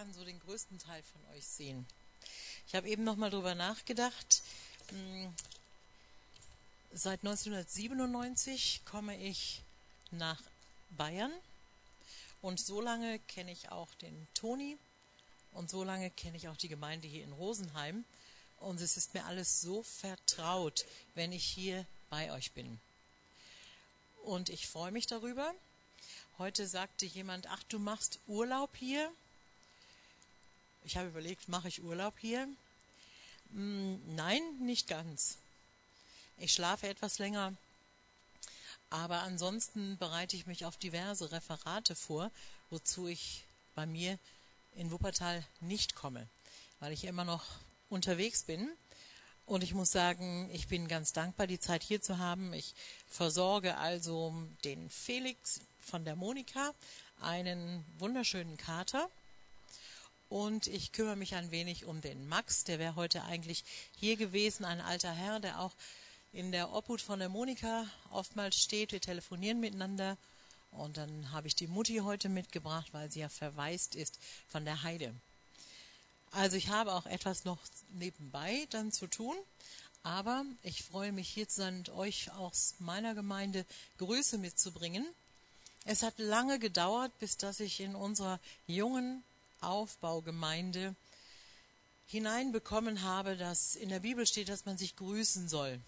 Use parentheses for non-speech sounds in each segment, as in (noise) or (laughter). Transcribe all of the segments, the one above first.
kann so den größten Teil von euch sehen. Ich habe eben noch mal drüber nachgedacht. Hm, seit 1997 komme ich nach Bayern und so lange kenne ich auch den Toni und so lange kenne ich auch die Gemeinde hier in Rosenheim und es ist mir alles so vertraut, wenn ich hier bei euch bin. Und ich freue mich darüber. Heute sagte jemand, ach, du machst Urlaub hier. Ich habe überlegt, mache ich Urlaub hier? Hm, nein, nicht ganz. Ich schlafe etwas länger, aber ansonsten bereite ich mich auf diverse Referate vor, wozu ich bei mir in Wuppertal nicht komme, weil ich immer noch unterwegs bin. Und ich muss sagen, ich bin ganz dankbar, die Zeit hier zu haben. Ich versorge also den Felix von der Monika, einen wunderschönen Kater. Und ich kümmere mich ein wenig um den Max, der wäre heute eigentlich hier gewesen, ein alter Herr, der auch in der Obhut von der Monika oftmals steht. Wir telefonieren miteinander. Und dann habe ich die Mutti heute mitgebracht, weil sie ja verwaist ist von der Heide. Also ich habe auch etwas noch nebenbei dann zu tun. Aber ich freue mich hier zu sein und euch aus meiner Gemeinde Grüße mitzubringen. Es hat lange gedauert, bis dass ich in unserer jungen Aufbaugemeinde hineinbekommen habe, dass in der Bibel steht, dass man sich grüßen soll.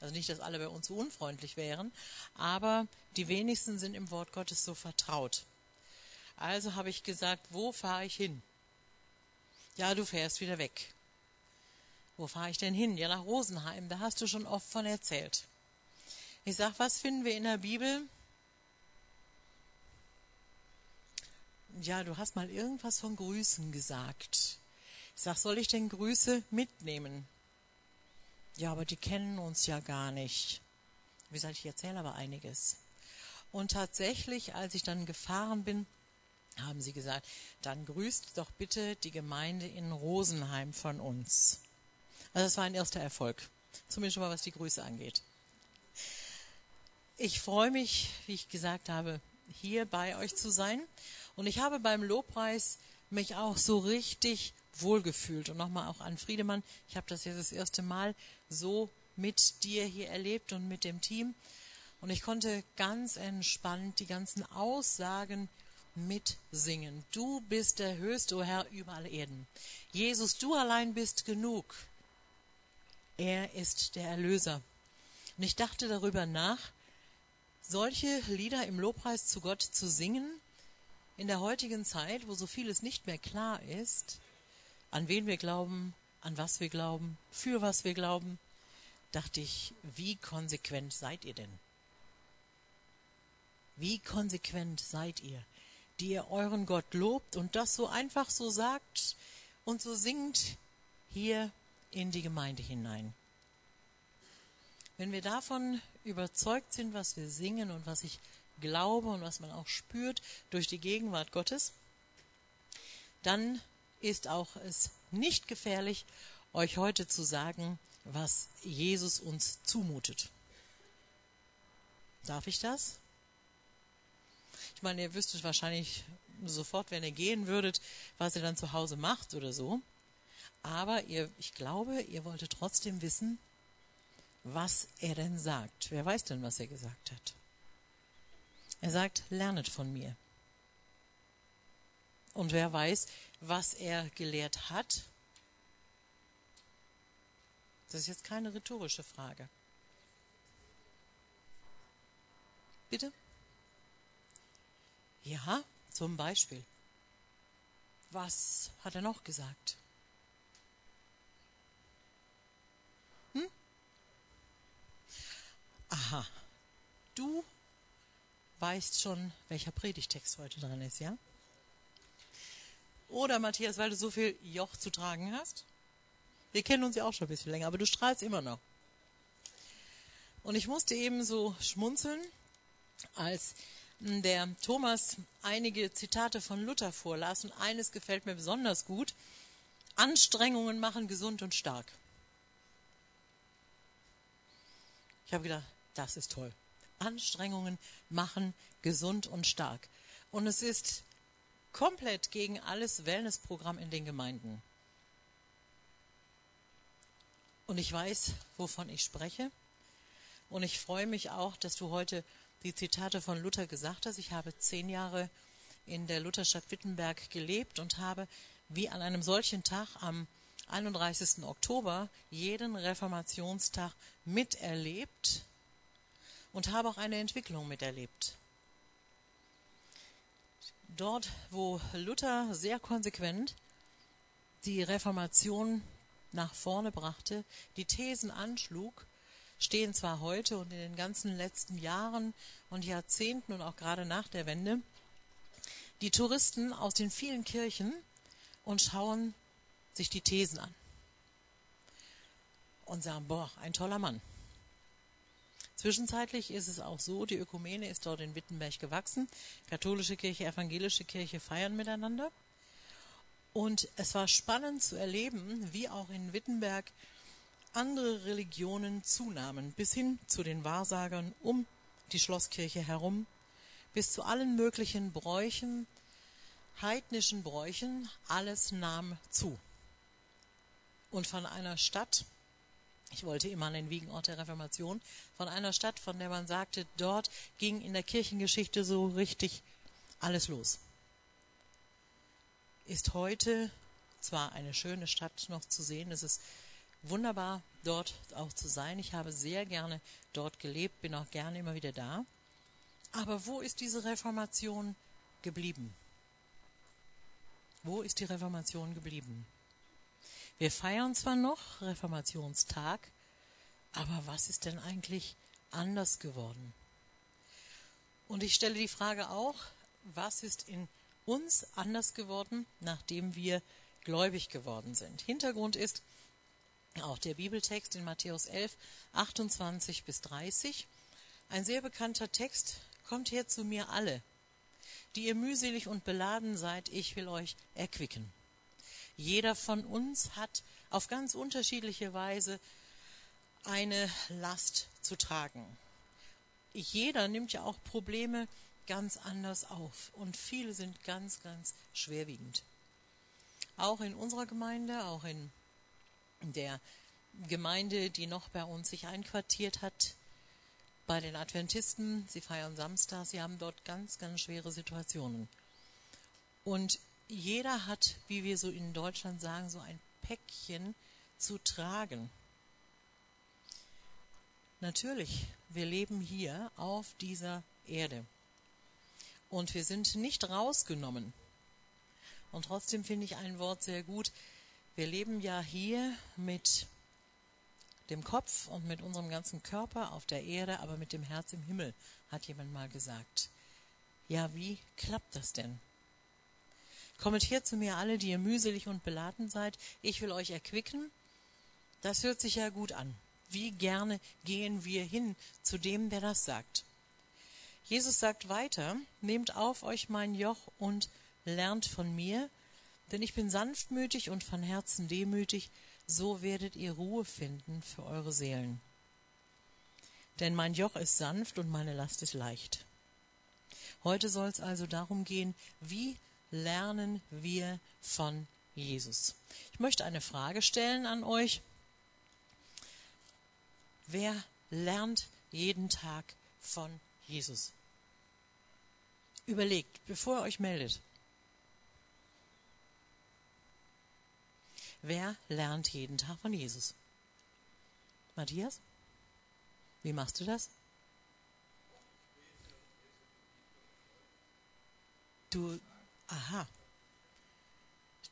Also nicht, dass alle bei uns so unfreundlich wären, aber die wenigsten sind im Wort Gottes so vertraut. Also habe ich gesagt, wo fahre ich hin? Ja, du fährst wieder weg. Wo fahre ich denn hin? Ja, nach Rosenheim, da hast du schon oft von erzählt. Ich sage, was finden wir in der Bibel? Ja, du hast mal irgendwas von Grüßen gesagt. Ich sag, soll ich denn Grüße mitnehmen? Ja, aber die kennen uns ja gar nicht. Wie gesagt, ich erzähle aber einiges. Und tatsächlich, als ich dann gefahren bin, haben sie gesagt, dann grüßt doch bitte die Gemeinde in Rosenheim von uns. Also das war ein erster Erfolg. Zumindest schon mal, was die Grüße angeht. Ich freue mich, wie ich gesagt habe, hier bei euch zu sein. Und ich habe beim Lobpreis mich auch so richtig wohlgefühlt. Und nochmal auch an Friedemann, ich habe das jetzt das erste Mal so mit dir hier erlebt und mit dem Team. Und ich konnte ganz entspannt die ganzen Aussagen mitsingen. Du bist der Höchste, o oh Herr, über alle Erden. Jesus, du allein bist genug. Er ist der Erlöser. Und ich dachte darüber nach, solche Lieder im Lobpreis zu Gott zu singen, in der heutigen Zeit, wo so vieles nicht mehr klar ist, an wen wir glauben, an was wir glauben, für was wir glauben, dachte ich, wie konsequent seid ihr denn? Wie konsequent seid ihr, die ihr euren Gott lobt und das so einfach so sagt und so singt hier in die Gemeinde hinein? Wenn wir davon überzeugt sind, was wir singen und was ich glaube und was man auch spürt durch die Gegenwart Gottes, dann ist auch es nicht gefährlich, euch heute zu sagen, was Jesus uns zumutet. Darf ich das? Ich meine, ihr wüsstet wahrscheinlich sofort, wenn ihr gehen würdet, was ihr dann zu Hause macht oder so. Aber ihr, ich glaube, ihr wolltet trotzdem wissen, was er denn sagt. Wer weiß denn, was er gesagt hat? Er sagt, lernet von mir. Und wer weiß, was er gelehrt hat? Das ist jetzt keine rhetorische Frage. Bitte? Ja, zum Beispiel. Was hat er noch gesagt? Hm? Aha. Du weißt schon, welcher Predigtext heute dran ist, ja? Oder Matthias, weil du so viel Joch zu tragen hast? Wir kennen uns ja auch schon ein bisschen länger, aber du strahlst immer noch. Und ich musste eben so schmunzeln, als der Thomas einige Zitate von Luther vorlas und eines gefällt mir besonders gut. Anstrengungen machen gesund und stark. Ich habe gedacht, das ist toll. Anstrengungen machen gesund und stark. Und es ist komplett gegen alles Wellnessprogramm in den Gemeinden. Und ich weiß, wovon ich spreche. Und ich freue mich auch, dass du heute die Zitate von Luther gesagt hast. Ich habe zehn Jahre in der Lutherstadt Wittenberg gelebt und habe wie an einem solchen Tag am 31. Oktober jeden Reformationstag miterlebt und habe auch eine Entwicklung miterlebt. Dort, wo Luther sehr konsequent die Reformation nach vorne brachte, die Thesen anschlug, stehen zwar heute und in den ganzen letzten Jahren und Jahrzehnten und auch gerade nach der Wende die Touristen aus den vielen Kirchen und schauen sich die Thesen an und sagen, boah, ein toller Mann. Zwischenzeitlich ist es auch so, die Ökumene ist dort in Wittenberg gewachsen. Katholische Kirche, evangelische Kirche feiern miteinander. Und es war spannend zu erleben, wie auch in Wittenberg andere Religionen zunahmen, bis hin zu den Wahrsagern um die Schlosskirche herum, bis zu allen möglichen Bräuchen, heidnischen Bräuchen, alles nahm zu. Und von einer Stadt, ich wollte immer an den Wiegenort der Reformation, von einer Stadt, von der man sagte, dort ging in der Kirchengeschichte so richtig alles los. Ist heute zwar eine schöne Stadt noch zu sehen, es ist wunderbar, dort auch zu sein. Ich habe sehr gerne dort gelebt, bin auch gerne immer wieder da. Aber wo ist diese Reformation geblieben? Wo ist die Reformation geblieben? Wir feiern zwar noch Reformationstag, aber was ist denn eigentlich anders geworden? Und ich stelle die Frage auch, was ist in uns anders geworden, nachdem wir gläubig geworden sind? Hintergrund ist, auch der Bibeltext in Matthäus 11, 28 bis 30. Ein sehr bekannter Text. Kommt her zu mir alle, die ihr mühselig und beladen seid, ich will euch erquicken. Jeder von uns hat auf ganz unterschiedliche Weise eine Last zu tragen. Jeder nimmt ja auch Probleme ganz anders auf und viele sind ganz, ganz schwerwiegend. Auch in unserer Gemeinde, auch in der Gemeinde, die noch bei uns sich einquartiert hat, bei den Adventisten. Sie feiern Samstag, sie haben dort ganz, ganz schwere Situationen. Und jeder hat, wie wir so in Deutschland sagen, so ein Päckchen zu tragen. Natürlich, wir leben hier auf dieser Erde. Und wir sind nicht rausgenommen. Und trotzdem finde ich ein Wort sehr gut, wir leben ja hier mit dem Kopf und mit unserem ganzen Körper auf der Erde, aber mit dem Herz im Himmel, hat jemand mal gesagt. Ja, wie klappt das denn? Kommentiert zu mir alle, die ihr mühselig und beladen seid, ich will euch erquicken. Das hört sich ja gut an. Wie gerne gehen wir hin zu dem, der das sagt. Jesus sagt weiter, nehmt auf euch mein Joch und lernt von mir, denn ich bin sanftmütig und von Herzen demütig, so werdet ihr Ruhe finden für eure Seelen. Denn mein Joch ist sanft und meine Last ist leicht. Heute soll es also darum gehen, wie lernen wir von Jesus. Ich möchte eine Frage stellen an euch. Wer lernt jeden Tag von Jesus? Überlegt, bevor ihr euch meldet. Wer lernt jeden Tag von Jesus? Matthias? Wie machst du das? Du, aha.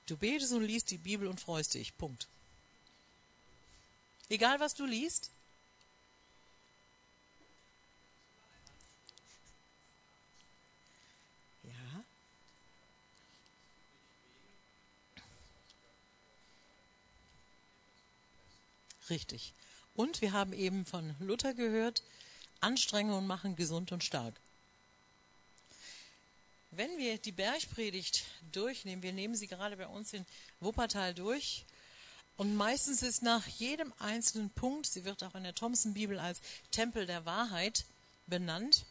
Du betest und liest die Bibel und freust dich. Punkt. Egal was du liest, Richtig. Und wir haben eben von Luther gehört, Anstrengungen machen gesund und stark. Wenn wir die Bergpredigt durchnehmen, wir nehmen sie gerade bei uns in Wuppertal durch, und meistens ist nach jedem einzelnen Punkt, sie wird auch in der Thomson-Bibel als Tempel der Wahrheit benannt,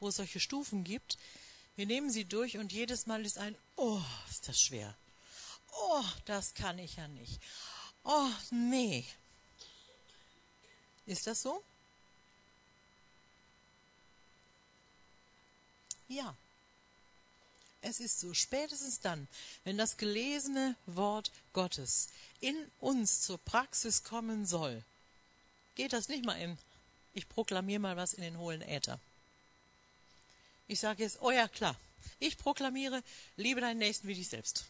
wo es solche Stufen gibt, wir nehmen sie durch und jedes Mal ist ein Oh, ist das schwer. Oh, das kann ich ja nicht. Oh, nee. Ist das so? Ja. Es ist so, spätestens dann, wenn das gelesene Wort Gottes in uns zur Praxis kommen soll, geht das nicht mal in, ich proklamiere mal was in den hohlen Äther. Ich sage jetzt, oh ja, klar, ich proklamiere, liebe deinen Nächsten wie dich selbst.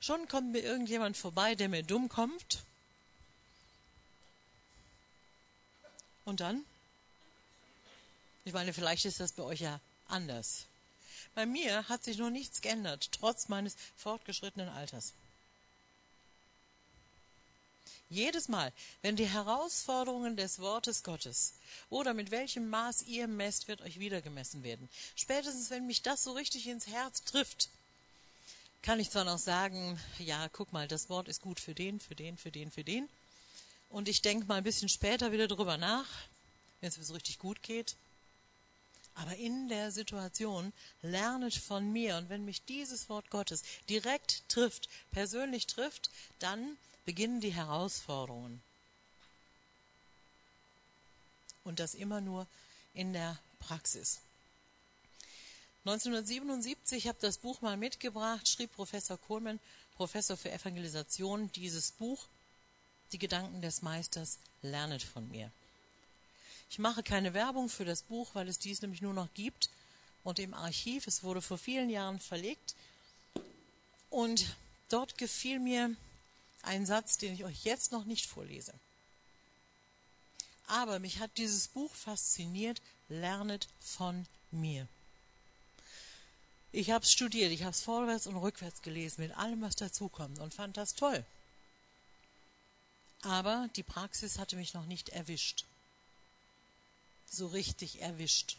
Schon kommt mir irgendjemand vorbei, der mir dumm kommt. Und dann? Ich meine, vielleicht ist das bei euch ja anders. Bei mir hat sich noch nichts geändert, trotz meines fortgeschrittenen Alters. Jedes Mal, wenn die Herausforderungen des Wortes Gottes oder mit welchem Maß ihr messt, wird euch wieder gemessen werden. Spätestens, wenn mich das so richtig ins Herz trifft, kann ich zwar noch sagen, ja, guck mal, das Wort ist gut für den, für den, für den, für den. Und ich denke mal ein bisschen später wieder drüber nach, wenn es mir so richtig gut geht. Aber in der Situation lernet von mir. Und wenn mich dieses Wort Gottes direkt trifft, persönlich trifft, dann beginnen die Herausforderungen. Und das immer nur in der Praxis. 1977 habe das Buch mal mitgebracht, schrieb Professor Kohlmann, Professor für Evangelisation, dieses Buch, Die Gedanken des Meisters, lernet von mir. Ich mache keine Werbung für das Buch, weil es dies nämlich nur noch gibt und im Archiv. Es wurde vor vielen Jahren verlegt. Und dort gefiel mir ein Satz, den ich euch jetzt noch nicht vorlese. Aber mich hat dieses Buch fasziniert, lernet von mir. Ich habe es studiert, ich habe es vorwärts und rückwärts gelesen, mit allem, was dazukommt und fand das toll. Aber die Praxis hatte mich noch nicht erwischt. So richtig erwischt.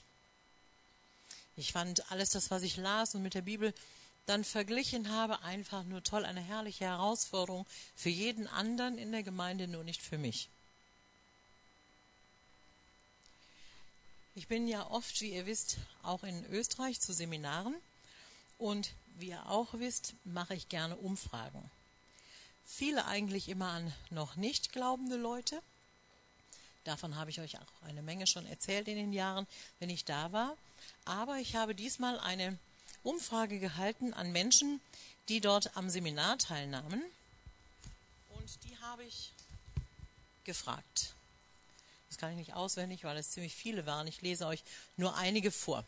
Ich fand alles das, was ich las und mit der Bibel dann verglichen habe, einfach nur toll, eine herrliche Herausforderung für jeden anderen in der Gemeinde, nur nicht für mich. Ich bin ja oft, wie ihr wisst, auch in Österreich zu Seminaren und wie ihr auch wisst, mache ich gerne Umfragen. Viele eigentlich immer an noch nicht glaubende Leute. Davon habe ich euch auch eine Menge schon erzählt in den Jahren, wenn ich da war. Aber ich habe diesmal eine Umfrage gehalten an Menschen, die dort am Seminar teilnahmen. Und die habe ich gefragt. Das kann ich nicht auswendig, weil es ziemlich viele waren. Ich lese euch nur einige vor.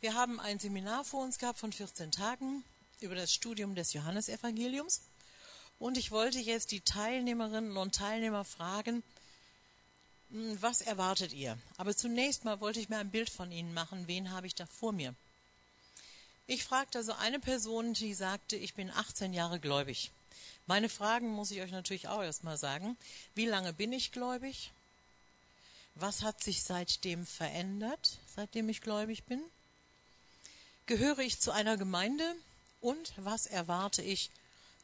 Wir haben ein Seminar vor uns gehabt von 14 Tagen über das Studium des Johannesevangeliums. Und ich wollte jetzt die Teilnehmerinnen und Teilnehmer fragen, was erwartet ihr? Aber zunächst mal wollte ich mir ein Bild von Ihnen machen. Wen habe ich da vor mir? Ich fragte also eine Person, die sagte, ich bin 18 Jahre gläubig. Meine Fragen muss ich euch natürlich auch erstmal sagen. Wie lange bin ich gläubig? Was hat sich seitdem verändert, seitdem ich gläubig bin? Gehöre ich zu einer Gemeinde? Und was erwarte ich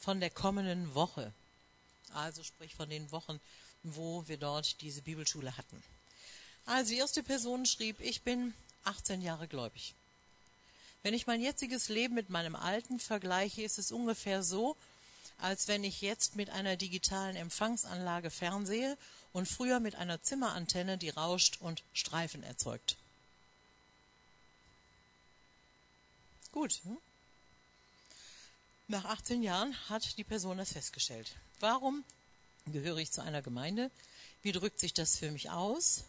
von der kommenden Woche? Also sprich von den Wochen, wo wir dort diese Bibelschule hatten. Also die erste Person schrieb, ich bin 18 Jahre gläubig. Wenn ich mein jetziges Leben mit meinem alten vergleiche, ist es ungefähr so, als wenn ich jetzt mit einer digitalen Empfangsanlage fernsehe und früher mit einer Zimmerantenne, die rauscht und Streifen erzeugt. Gut. Hm? Nach 18 Jahren hat die Person das festgestellt. Warum gehöre ich zu einer Gemeinde? Wie drückt sich das für mich aus?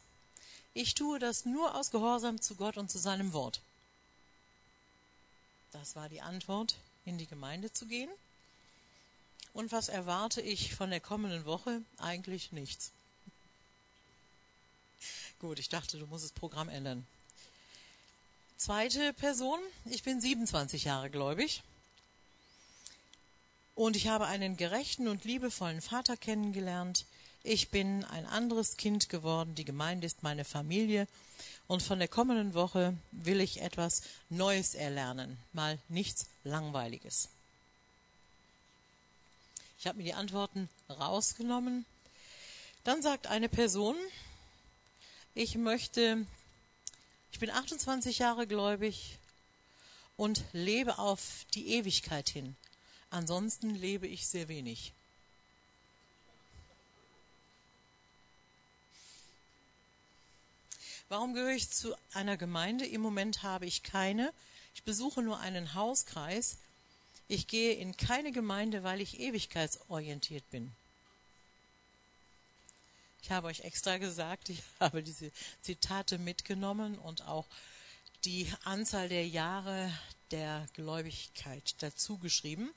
Ich tue das nur aus Gehorsam zu Gott und zu seinem Wort. Das war die Antwort, in die Gemeinde zu gehen. Und was erwarte ich von der kommenden Woche? Eigentlich nichts. (laughs) Gut, ich dachte, du musst das Programm ändern. Zweite Person, ich bin 27 Jahre gläubig. Und ich habe einen gerechten und liebevollen Vater kennengelernt. Ich bin ein anderes Kind geworden. Die Gemeinde ist meine Familie. Und von der kommenden Woche will ich etwas Neues erlernen, mal nichts Langweiliges. Ich habe mir die Antworten rausgenommen. Dann sagt eine Person, ich möchte, ich bin 28 Jahre gläubig und lebe auf die Ewigkeit hin. Ansonsten lebe ich sehr wenig. Warum gehöre ich zu einer Gemeinde? Im Moment habe ich keine. Ich besuche nur einen Hauskreis. Ich gehe in keine Gemeinde, weil ich ewigkeitsorientiert bin. Ich habe euch extra gesagt, ich (laughs) habe diese Zitate mitgenommen und auch die Anzahl der Jahre der Gläubigkeit dazu geschrieben.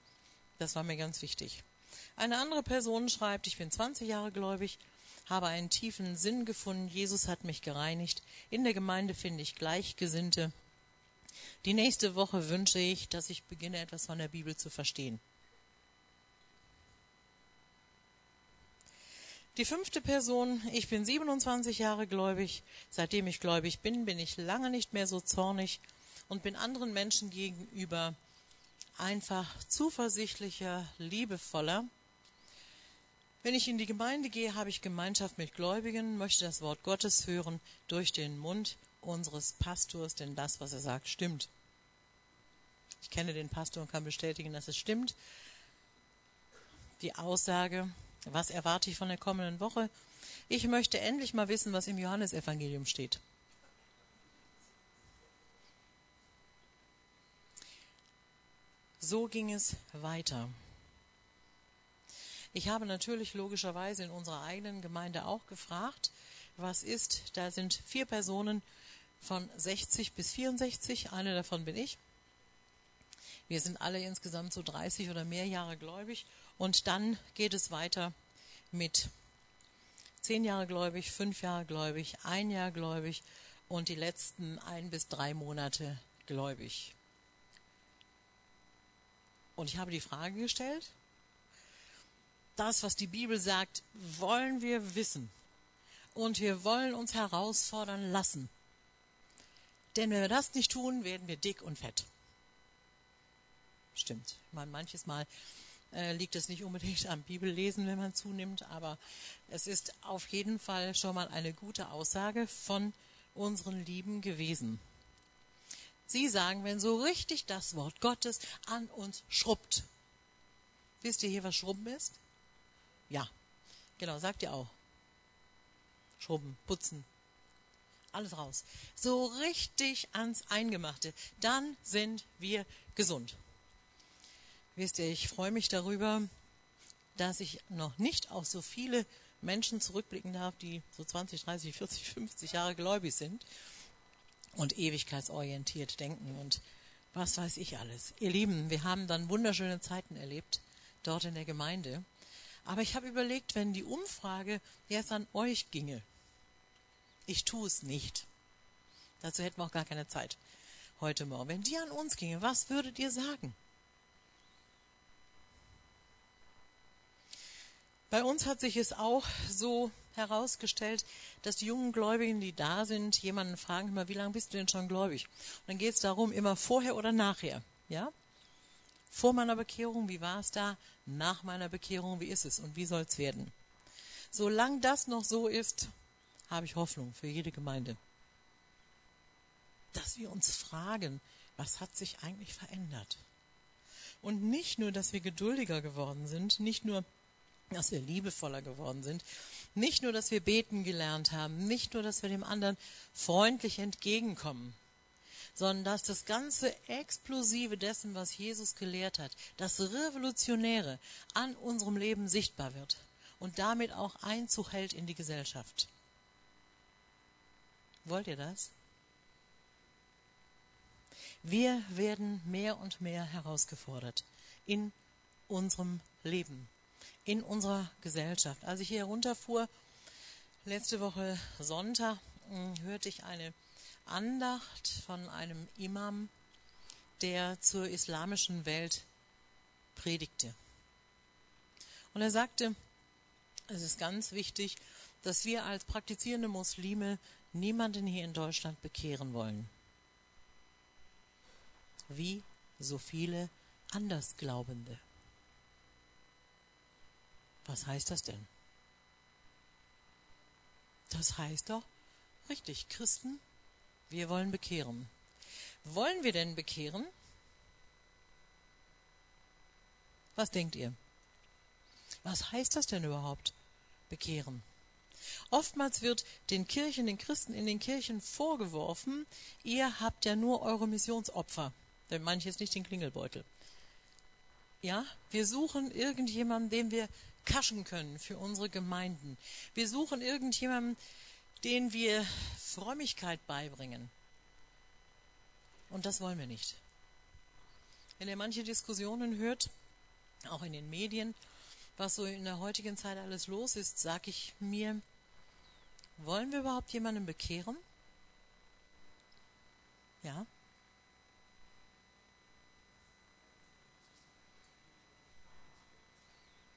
Das war mir ganz wichtig. Eine andere Person schreibt, ich bin 20 Jahre gläubig, habe einen tiefen Sinn gefunden, Jesus hat mich gereinigt, in der Gemeinde finde ich Gleichgesinnte. Die nächste Woche wünsche ich, dass ich beginne, etwas von der Bibel zu verstehen. Die fünfte Person, ich bin 27 Jahre gläubig. Seitdem ich gläubig bin, bin ich lange nicht mehr so zornig und bin anderen Menschen gegenüber einfach zuversichtlicher, liebevoller. Wenn ich in die Gemeinde gehe, habe ich Gemeinschaft mit Gläubigen, möchte das Wort Gottes hören durch den Mund unseres Pastors, denn das, was er sagt, stimmt. Ich kenne den Pastor und kann bestätigen, dass es stimmt. Die Aussage, was erwarte ich von der kommenden Woche? Ich möchte endlich mal wissen, was im Johannesevangelium steht. So ging es weiter. Ich habe natürlich logischerweise in unserer eigenen Gemeinde auch gefragt, was ist, da sind vier Personen von 60 bis 64, eine davon bin ich. Wir sind alle insgesamt so 30 oder mehr Jahre gläubig und dann geht es weiter mit zehn Jahre gläubig, fünf Jahre gläubig, ein Jahr gläubig und die letzten ein bis drei Monate gläubig. Und ich habe die Frage gestellt, das, was die Bibel sagt, wollen wir wissen. Und wir wollen uns herausfordern lassen. Denn wenn wir das nicht tun, werden wir dick und fett. Stimmt. Ich meine, manches Mal äh, liegt es nicht unbedingt am Bibellesen, wenn man zunimmt, aber es ist auf jeden Fall schon mal eine gute Aussage von unseren Lieben gewesen. Sie sagen, wenn so richtig das Wort Gottes an uns schrubbt. Wisst ihr hier, was Schrubben ist? Ja, genau, sagt ihr auch. Schrubben, putzen, alles raus. So richtig ans Eingemachte. Dann sind wir gesund. Wisst ihr, ich freue mich darüber, dass ich noch nicht auf so viele Menschen zurückblicken darf, die so 20, 30, 40, 50 Jahre gläubig sind und ewigkeitsorientiert denken und was weiß ich alles. Ihr Lieben, wir haben dann wunderschöne Zeiten erlebt dort in der Gemeinde. Aber ich habe überlegt, wenn die Umfrage jetzt an euch ginge. Ich tue es nicht. Dazu hätten wir auch gar keine Zeit heute Morgen. Wenn die an uns ginge, was würdet ihr sagen? Bei uns hat sich es auch so herausgestellt, dass die jungen Gläubigen, die da sind, jemanden fragen immer, wie lange bist du denn schon gläubig? Und dann geht es darum, immer vorher oder nachher. Ja? Vor meiner Bekehrung, wie war es da? Nach meiner Bekehrung, wie ist es und wie soll es werden? Solange das noch so ist, habe ich Hoffnung für jede Gemeinde. Dass wir uns fragen, was hat sich eigentlich verändert? Und nicht nur, dass wir geduldiger geworden sind, nicht nur, dass wir liebevoller geworden sind, nicht nur, dass wir beten gelernt haben, nicht nur, dass wir dem anderen freundlich entgegenkommen, sondern dass das ganze Explosive dessen, was Jesus gelehrt hat, das Revolutionäre an unserem Leben sichtbar wird und damit auch Einzug hält in die Gesellschaft. Wollt ihr das? Wir werden mehr und mehr herausgefordert in unserem Leben in unserer Gesellschaft. Als ich hier runterfuhr, letzte Woche Sonntag, hm, hörte ich eine Andacht von einem Imam, der zur islamischen Welt predigte. Und er sagte, es ist ganz wichtig, dass wir als praktizierende Muslime niemanden hier in Deutschland bekehren wollen. Wie so viele Andersglaubende. Was heißt das denn? Das heißt doch, richtig, Christen, wir wollen bekehren. Wollen wir denn bekehren? Was denkt ihr? Was heißt das denn überhaupt? Bekehren. Oftmals wird den Kirchen, den Christen in den Kirchen vorgeworfen, ihr habt ja nur eure Missionsopfer. Denn manches nicht den Klingelbeutel. Ja, wir suchen irgendjemanden, dem wir kaschen können für unsere Gemeinden. Wir suchen irgendjemanden, den wir Frömmigkeit beibringen. Und das wollen wir nicht. Wenn ihr manche Diskussionen hört, auch in den Medien, was so in der heutigen Zeit alles los ist, sage ich mir, wollen wir überhaupt jemanden bekehren? Ja.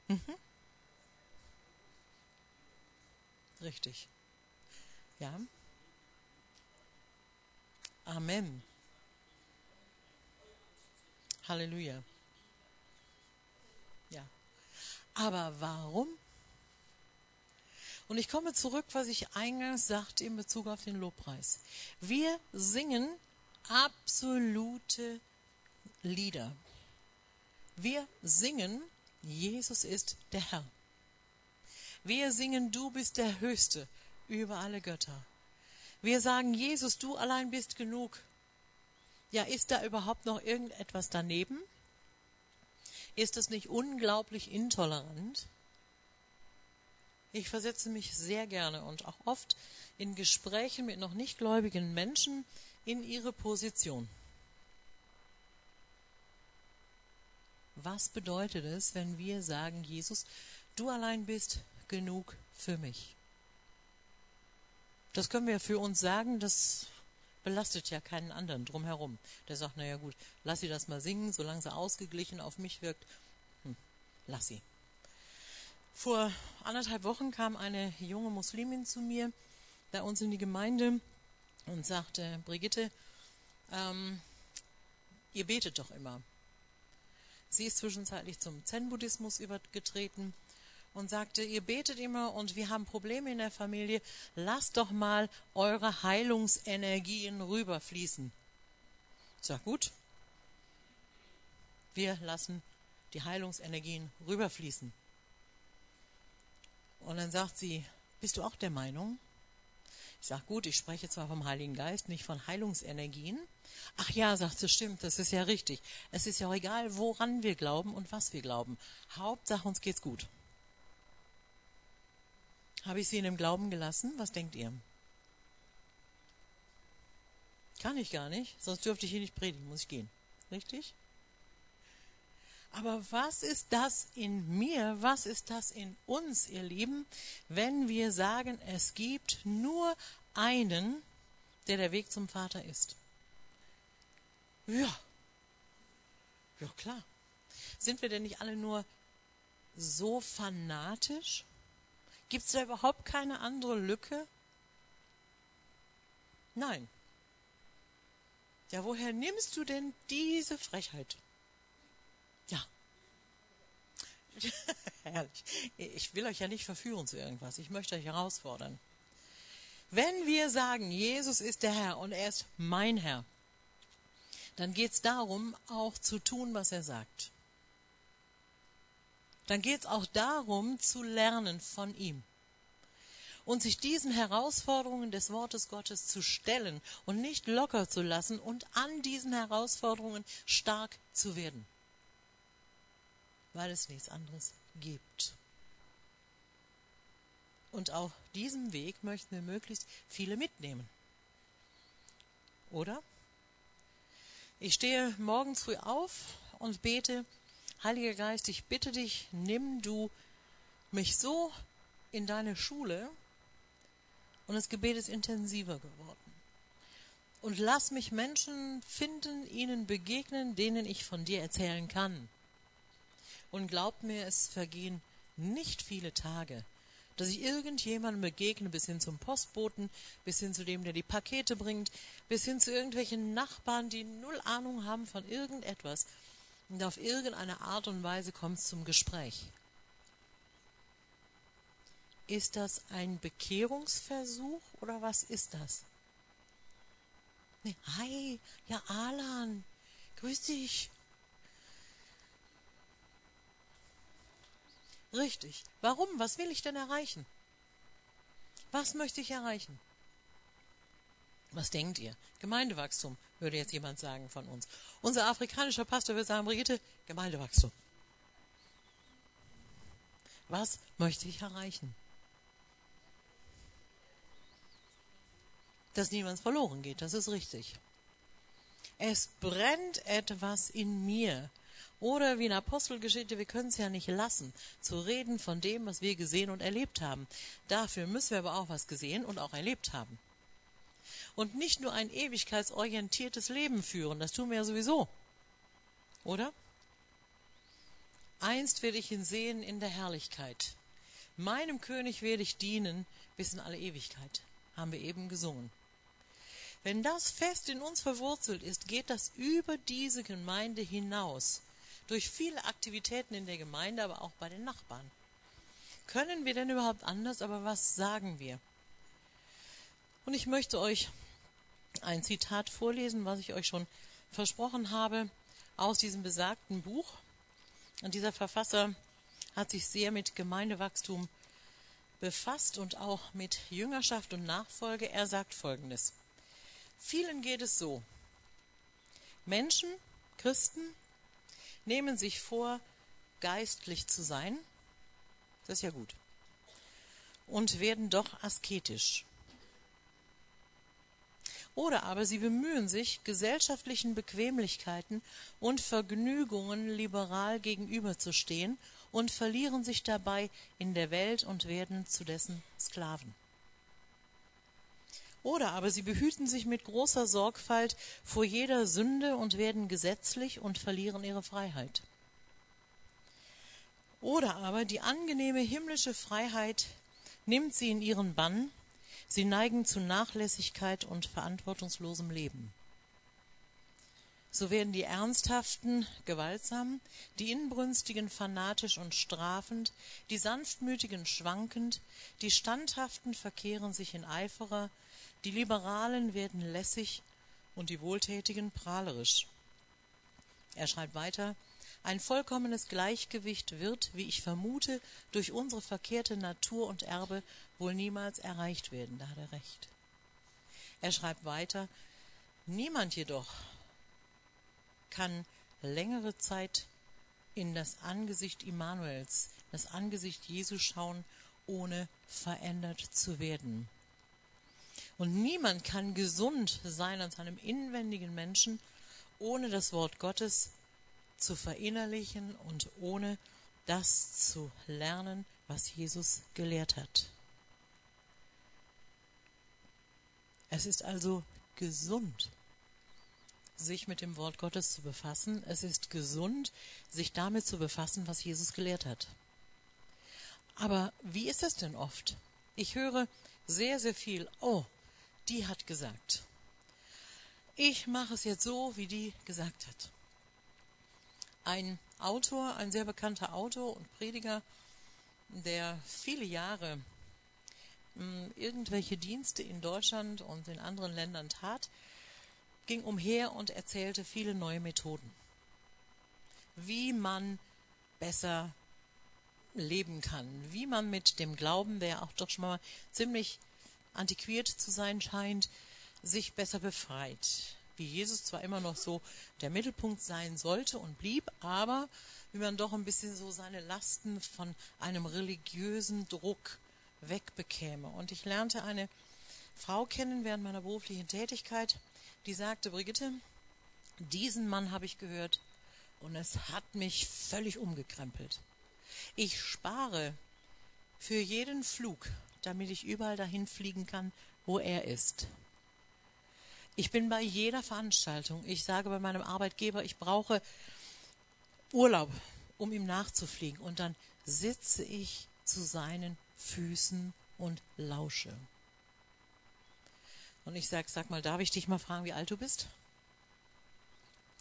Mhm. Richtig. Ja. Amen. Halleluja. Ja. Aber warum? Und ich komme zurück, was ich eingangs sagte in Bezug auf den Lobpreis. Wir singen absolute Lieder. Wir singen, Jesus ist der Herr. Wir singen, du bist der Höchste über alle Götter. Wir sagen, Jesus, du allein bist genug. Ja, ist da überhaupt noch irgendetwas daneben? Ist es nicht unglaublich intolerant? Ich versetze mich sehr gerne und auch oft in Gesprächen mit noch nicht gläubigen Menschen in ihre Position. Was bedeutet es, wenn wir sagen, Jesus, du allein bist genug für mich? Das können wir für uns sagen, das belastet ja keinen anderen drumherum. Der sagt, naja gut, lass sie das mal singen, solange sie ausgeglichen auf mich wirkt, hm, lass sie. Vor anderthalb Wochen kam eine junge Muslimin zu mir, bei uns in die Gemeinde, und sagte, Brigitte, ähm, ihr betet doch immer. Sie ist zwischenzeitlich zum Zen-Buddhismus übergetreten und sagte, ihr betet immer und wir haben Probleme in der Familie, lasst doch mal eure Heilungsenergien rüberfließen. Ich sag gut, wir lassen die Heilungsenergien rüberfließen. Und dann sagt sie, bist du auch der Meinung? Ich sage, gut, ich spreche zwar vom Heiligen Geist, nicht von Heilungsenergien. Ach ja, sagt sie, stimmt, das ist ja richtig. Es ist ja auch egal, woran wir glauben und was wir glauben. Hauptsache, uns geht's gut. Habe ich sie in dem Glauben gelassen? Was denkt ihr? Kann ich gar nicht, sonst dürfte ich hier nicht predigen, muss ich gehen. Richtig? Aber was ist das in mir, was ist das in uns, ihr Lieben, wenn wir sagen, es gibt nur einen, der der Weg zum Vater ist? Ja, ja klar. Sind wir denn nicht alle nur so fanatisch? Gibt es da überhaupt keine andere Lücke? Nein. Ja, woher nimmst du denn diese Frechheit? Ja. (laughs) Herrlich. Ich will euch ja nicht verführen zu irgendwas. Ich möchte euch herausfordern. Wenn wir sagen, Jesus ist der Herr und er ist mein Herr, dann geht es darum, auch zu tun, was er sagt dann geht es auch darum, zu lernen von ihm und sich diesen Herausforderungen des Wortes Gottes zu stellen und nicht locker zu lassen und an diesen Herausforderungen stark zu werden, weil es nichts anderes gibt. Und auf diesem Weg möchten wir möglichst viele mitnehmen. Oder? Ich stehe morgens früh auf und bete, Heiliger Geist, ich bitte dich, nimm du mich so in deine Schule und das Gebet ist intensiver geworden. Und lass mich Menschen finden, ihnen begegnen, denen ich von dir erzählen kann. Und glaub mir, es vergehen nicht viele Tage, dass ich irgendjemandem begegne, bis hin zum Postboten, bis hin zu dem, der die Pakete bringt, bis hin zu irgendwelchen Nachbarn, die null Ahnung haben von irgendetwas und auf irgendeine Art und Weise kommt es zum Gespräch. Ist das ein Bekehrungsversuch oder was ist das? Nee, hi, ja Alan, grüß dich. Richtig. Warum? Was will ich denn erreichen? Was möchte ich erreichen? Was denkt ihr? Gemeindewachstum, würde jetzt jemand sagen von uns. Unser afrikanischer Pastor wird sagen, Brigitte, Gemeindewachstum. Was möchte ich erreichen? Dass niemand verloren geht, das ist richtig. Es brennt etwas in mir. Oder wie in Apostelgeschichte, wir können es ja nicht lassen, zu reden von dem, was wir gesehen und erlebt haben. Dafür müssen wir aber auch was gesehen und auch erlebt haben. Und nicht nur ein ewigkeitsorientiertes Leben führen, das tun wir ja sowieso. Oder? Einst werde ich ihn sehen in der Herrlichkeit. Meinem König werde ich dienen bis in alle Ewigkeit, haben wir eben gesungen. Wenn das fest in uns verwurzelt ist, geht das über diese Gemeinde hinaus durch viele Aktivitäten in der Gemeinde, aber auch bei den Nachbarn. Können wir denn überhaupt anders? Aber was sagen wir? Und ich möchte euch ein Zitat vorlesen, was ich euch schon versprochen habe, aus diesem besagten Buch. Und dieser Verfasser hat sich sehr mit Gemeindewachstum befasst und auch mit Jüngerschaft und Nachfolge. Er sagt Folgendes. Vielen geht es so. Menschen, Christen, nehmen sich vor, geistlich zu sein, das ist ja gut, und werden doch asketisch. Oder aber sie bemühen sich, gesellschaftlichen Bequemlichkeiten und Vergnügungen liberal gegenüberzustehen und verlieren sich dabei in der Welt und werden zu dessen Sklaven. Oder aber sie behüten sich mit großer Sorgfalt vor jeder Sünde und werden gesetzlich und verlieren ihre Freiheit. Oder aber die angenehme himmlische Freiheit nimmt sie in ihren Bann, sie neigen zu Nachlässigkeit und verantwortungslosem Leben. So werden die Ernsthaften gewaltsam, die Inbrünstigen fanatisch und strafend, die Sanftmütigen schwankend, die Standhaften verkehren sich in Eiferer, die Liberalen werden lässig und die Wohltätigen prahlerisch. Er schreibt weiter, ein vollkommenes Gleichgewicht wird, wie ich vermute, durch unsere verkehrte Natur und Erbe wohl niemals erreicht werden. Da hat er recht. Er schreibt weiter, niemand jedoch kann längere Zeit in das Angesicht Immanuels, das Angesicht Jesu schauen, ohne verändert zu werden. Und niemand kann gesund sein an seinem inwendigen Menschen, ohne das Wort Gottes zu verinnerlichen und ohne das zu lernen, was Jesus gelehrt hat. Es ist also gesund, sich mit dem Wort Gottes zu befassen. Es ist gesund, sich damit zu befassen, was Jesus gelehrt hat. Aber wie ist das denn oft? Ich höre sehr, sehr viel, oh, die hat gesagt. Ich mache es jetzt so, wie die gesagt hat. Ein Autor, ein sehr bekannter Autor und Prediger, der viele Jahre hm, irgendwelche Dienste in Deutschland und in anderen Ländern tat, ging umher und erzählte viele neue Methoden, wie man besser leben kann, wie man mit dem Glauben, der auch doch schon mal ziemlich antiquiert zu sein scheint, sich besser befreit. Wie Jesus zwar immer noch so der Mittelpunkt sein sollte und blieb, aber wie man doch ein bisschen so seine Lasten von einem religiösen Druck wegbekäme. Und ich lernte eine Frau kennen während meiner beruflichen Tätigkeit, die sagte, Brigitte, diesen Mann habe ich gehört und es hat mich völlig umgekrempelt. Ich spare für jeden Flug damit ich überall dahin fliegen kann, wo er ist. Ich bin bei jeder Veranstaltung. Ich sage bei meinem Arbeitgeber, ich brauche Urlaub, um ihm nachzufliegen. Und dann sitze ich zu seinen Füßen und lausche. Und ich sage, sag mal, darf ich dich mal fragen, wie alt du bist?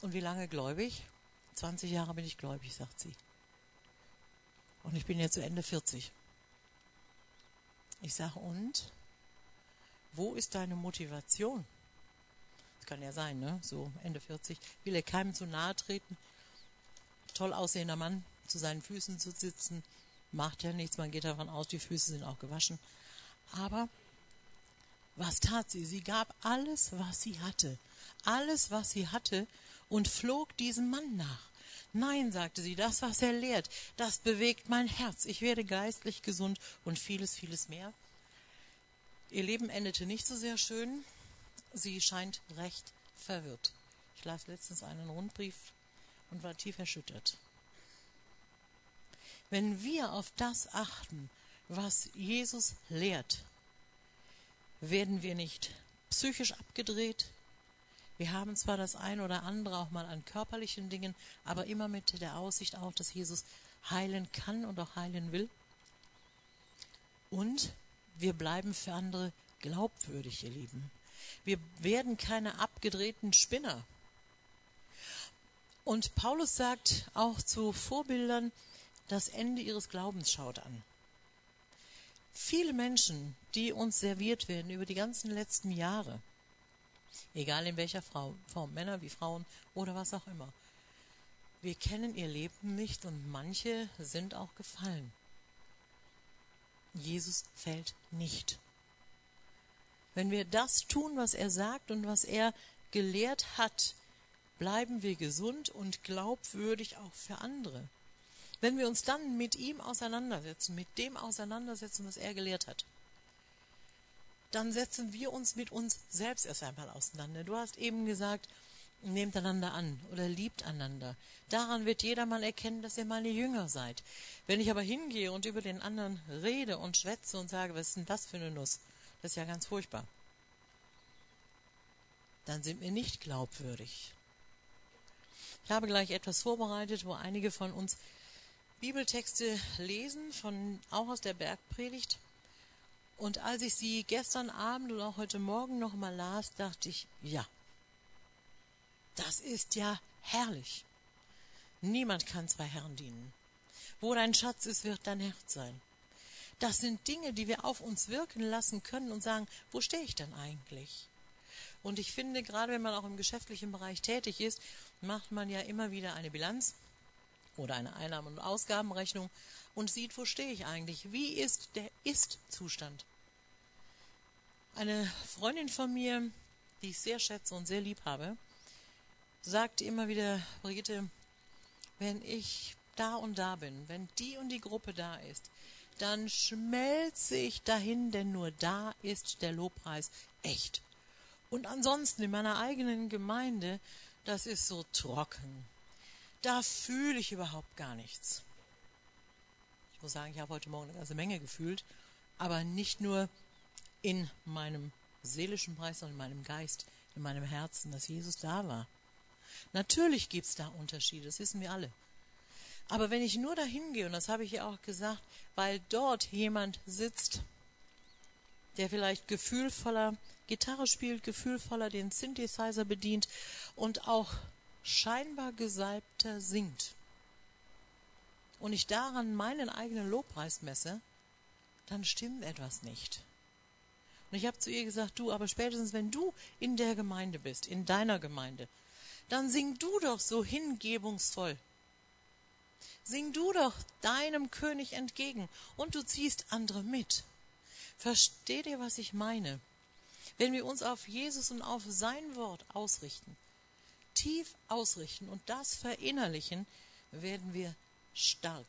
Und wie lange gläubig? 20 Jahre bin ich gläubig, sagt sie. Und ich bin jetzt zu Ende 40. Ich sage, und? Wo ist deine Motivation? Das kann ja sein, ne? So Ende 40. Will er keinem zu nahe treten? Toll aussehender Mann zu seinen Füßen zu sitzen, Macht ja nichts, man geht davon aus, die Füße sind auch gewaschen. Aber was tat sie? Sie gab alles, was sie hatte. Alles, was sie hatte, und flog diesem Mann nach. Nein, sagte sie, das, was er lehrt, das bewegt mein Herz. Ich werde geistlich gesund und vieles, vieles mehr. Ihr Leben endete nicht so sehr schön. Sie scheint recht verwirrt. Ich las letztens einen Rundbrief und war tief erschüttert. Wenn wir auf das achten, was Jesus lehrt, werden wir nicht psychisch abgedreht. Wir haben zwar das ein oder andere auch mal an körperlichen Dingen, aber immer mit der Aussicht auf, dass Jesus heilen kann und auch heilen will. Und wir bleiben für andere glaubwürdig, ihr Lieben. Wir werden keine abgedrehten Spinner. Und Paulus sagt auch zu Vorbildern, das Ende ihres Glaubens schaut an. Viele Menschen, die uns serviert werden über die ganzen letzten Jahre, egal in welcher Form, Männer wie Frauen oder was auch immer, wir kennen ihr Leben nicht und manche sind auch gefallen. Jesus fällt nicht. Wenn wir das tun, was er sagt und was er gelehrt hat, bleiben wir gesund und glaubwürdig auch für andere. Wenn wir uns dann mit ihm auseinandersetzen, mit dem auseinandersetzen, was er gelehrt hat, dann setzen wir uns mit uns selbst erst einmal auseinander. Du hast eben gesagt, nehmt einander an oder liebt einander. Daran wird jedermann erkennen, dass ihr meine Jünger seid. Wenn ich aber hingehe und über den anderen rede und schwätze und sage, was ist denn das für eine Nuss? Das ist ja ganz furchtbar. Dann sind wir nicht glaubwürdig. Ich habe gleich etwas vorbereitet, wo einige von uns Bibeltexte lesen, von, auch aus der Bergpredigt. Und als ich sie gestern Abend und auch heute Morgen nochmal las, dachte ich, ja, das ist ja herrlich. Niemand kann zwei Herren dienen. Wo dein Schatz ist, wird dein Herz sein. Das sind Dinge, die wir auf uns wirken lassen können und sagen, wo stehe ich denn eigentlich? Und ich finde, gerade wenn man auch im geschäftlichen Bereich tätig ist, macht man ja immer wieder eine Bilanz oder eine Einnahmen- und Ausgabenrechnung und sieht, wo stehe ich eigentlich? Wie ist der Ist-Zustand? Eine Freundin von mir, die ich sehr schätze und sehr lieb habe, sagt immer wieder, Brigitte, wenn ich da und da bin, wenn die und die Gruppe da ist, dann schmelze ich dahin, denn nur da ist der Lobpreis echt. Und ansonsten in meiner eigenen Gemeinde, das ist so trocken. Da fühle ich überhaupt gar nichts. Ich muss sagen, ich habe heute Morgen eine ganze Menge gefühlt, aber nicht nur in meinem seelischen Preis, sondern in meinem Geist, in meinem Herzen, dass Jesus da war. Natürlich gibt es da Unterschiede, das wissen wir alle. Aber wenn ich nur dahin gehe, und das habe ich ja auch gesagt, weil dort jemand sitzt, der vielleicht gefühlvoller Gitarre spielt, gefühlvoller den Synthesizer bedient und auch scheinbar gesalbter singt und ich daran meinen eigenen Lobpreis messe, dann stimmt etwas nicht. Und ich habe zu ihr gesagt, du, aber spätestens wenn du in der Gemeinde bist, in deiner Gemeinde, dann sing du doch so hingebungsvoll. Sing du doch deinem König entgegen und du ziehst andere mit. Versteht ihr, was ich meine? Wenn wir uns auf Jesus und auf sein Wort ausrichten, tief ausrichten und das verinnerlichen, werden wir stark.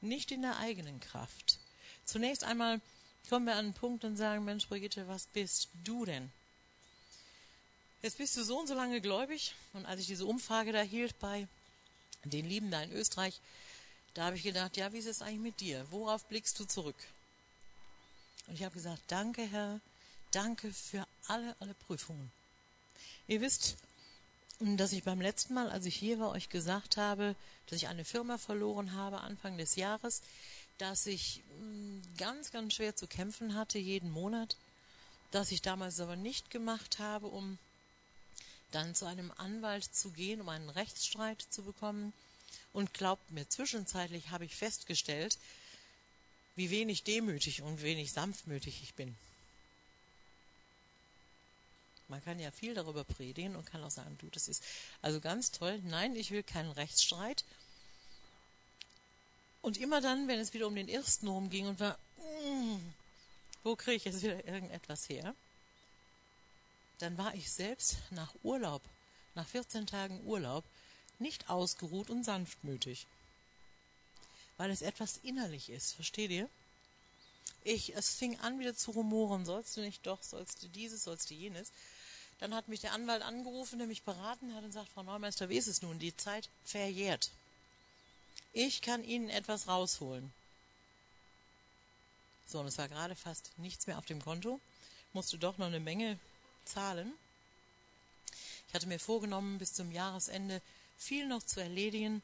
Nicht in der eigenen Kraft. Zunächst einmal kommen wir an einen Punkt und sagen, Mensch, Brigitte, was bist du denn? Jetzt bist du so und so lange gläubig. Und als ich diese Umfrage da hielt bei den Lieben da in Österreich, da habe ich gedacht, ja, wie ist es eigentlich mit dir? Worauf blickst du zurück? Und ich habe gesagt, danke Herr, danke für alle, alle Prüfungen. Ihr wisst, dass ich beim letzten Mal, als ich hier war, euch gesagt habe, dass ich eine Firma verloren habe Anfang des Jahres, dass ich mm, ganz, ganz schwer zu kämpfen hatte jeden Monat, dass ich damals aber nicht gemacht habe, um dann zu einem Anwalt zu gehen, um einen Rechtsstreit zu bekommen. Und glaubt mir, zwischenzeitlich habe ich festgestellt, wie wenig demütig und wenig sanftmütig ich bin. Man kann ja viel darüber predigen und kann auch sagen, du, das ist also ganz toll. Nein, ich will keinen Rechtsstreit. Und immer dann, wenn es wieder um den ersten rumging und war, mm, wo kriege ich jetzt wieder irgendetwas her? Dann war ich selbst nach Urlaub, nach 14 Tagen Urlaub, nicht ausgeruht und sanftmütig. Weil es etwas innerlich ist, versteht ihr? Ich, es fing an wieder zu rumoren, sollst du nicht doch, sollst du dieses, sollst du jenes. Dann hat mich der Anwalt angerufen, der mich beraten hat und sagt, Frau Neumeister, wie ist es nun? Die Zeit verjährt. Ich kann Ihnen etwas rausholen. So, und es war gerade fast nichts mehr auf dem Konto, musste doch noch eine Menge zahlen. Ich hatte mir vorgenommen, bis zum Jahresende viel noch zu erledigen,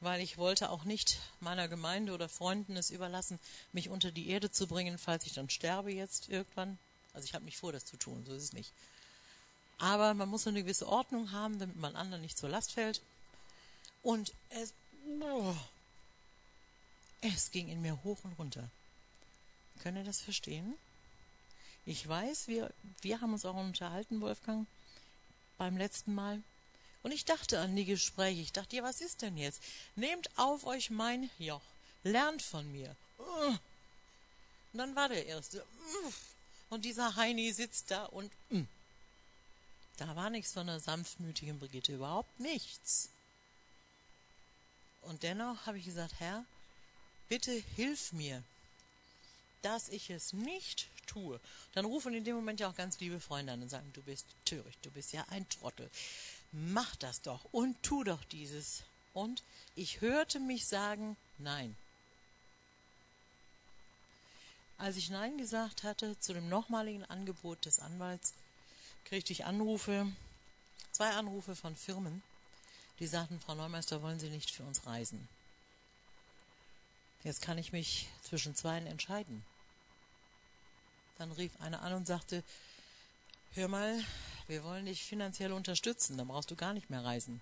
weil ich wollte auch nicht meiner Gemeinde oder Freunden es überlassen, mich unter die Erde zu bringen, falls ich dann sterbe jetzt irgendwann. Also ich habe nicht vor, das zu tun, so ist es nicht. Aber man muss eine gewisse Ordnung haben, damit man anderen nicht zur Last fällt. Und es, oh, es ging in mir hoch und runter. Könnt ihr das verstehen? Ich weiß, wir, wir haben uns auch unterhalten, Wolfgang, beim letzten Mal. Und ich dachte an die Gespräche. Ich dachte, ja, was ist denn jetzt? Nehmt auf euch mein Joch. Lernt von mir. Und dann war der erste. Und dieser Heini sitzt da und da war nichts von der sanftmütigen Brigitte, überhaupt nichts. Und dennoch habe ich gesagt, Herr, bitte hilf mir, dass ich es nicht tue. Dann rufen in dem Moment ja auch ganz liebe Freunde an und sagen, du bist töricht, du bist ja ein Trottel. Mach das doch und tu doch dieses. Und ich hörte mich sagen, nein. Als ich Nein gesagt hatte zu dem nochmaligen Angebot des Anwalts, kriegte ich Anrufe, zwei Anrufe von Firmen, die sagten, Frau Neumeister, wollen Sie nicht für uns reisen? Jetzt kann ich mich zwischen zweien entscheiden. Dann rief einer an und sagte, hör mal, wir wollen dich finanziell unterstützen, dann brauchst du gar nicht mehr reisen.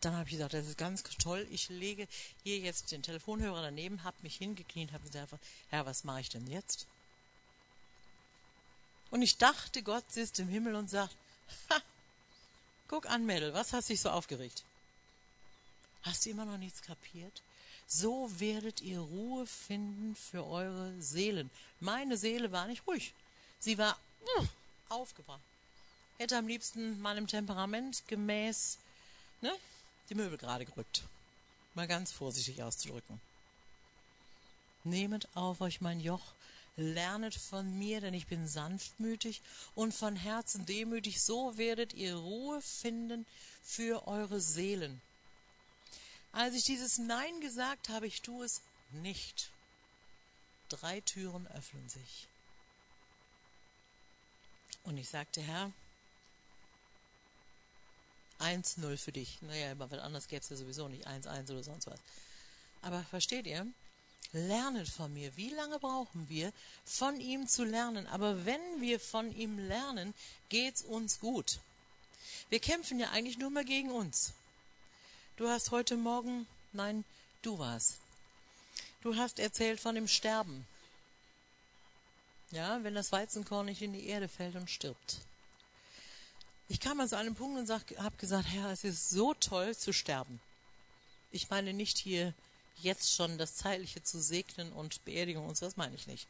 Dann habe ich gesagt, das ist ganz toll. Ich lege hier jetzt den Telefonhörer daneben, habe mich hingekniet, habe gesagt, Herr, was mache ich denn jetzt? Und ich dachte, Gott sitzt im Himmel und sagt, ha, guck an, Mädel, was hast dich so aufgeregt? Hast du immer noch nichts kapiert? So werdet ihr Ruhe finden für eure Seelen. Meine Seele war nicht ruhig. Sie war uh, aufgebracht. Hätte am liebsten meinem Temperament gemäß ne, die Möbel gerade gerückt. Mal ganz vorsichtig auszudrücken. Nehmet auf euch mein Joch Lernet von mir, denn ich bin sanftmütig und von Herzen demütig, so werdet ihr Ruhe finden für eure Seelen. Als ich dieses Nein gesagt habe, ich tue es nicht. Drei Türen öffnen sich. Und ich sagte, Herr, 1-0 für dich. Naja, aber was anderes gäbe es ja sowieso nicht. 1-1 oder sonst was. Aber versteht ihr? Lernet von mir. Wie lange brauchen wir, von ihm zu lernen? Aber wenn wir von ihm lernen, geht's uns gut. Wir kämpfen ja eigentlich nur mal gegen uns. Du hast heute Morgen, nein, du warst. Du hast erzählt von dem Sterben. Ja, wenn das Weizenkorn nicht in die Erde fällt und stirbt. Ich kam an so einem Punkt und habe gesagt, Herr, es ist so toll zu sterben. Ich meine nicht hier jetzt schon das Zeitliche zu segnen und Beerdigung und so, das meine ich nicht.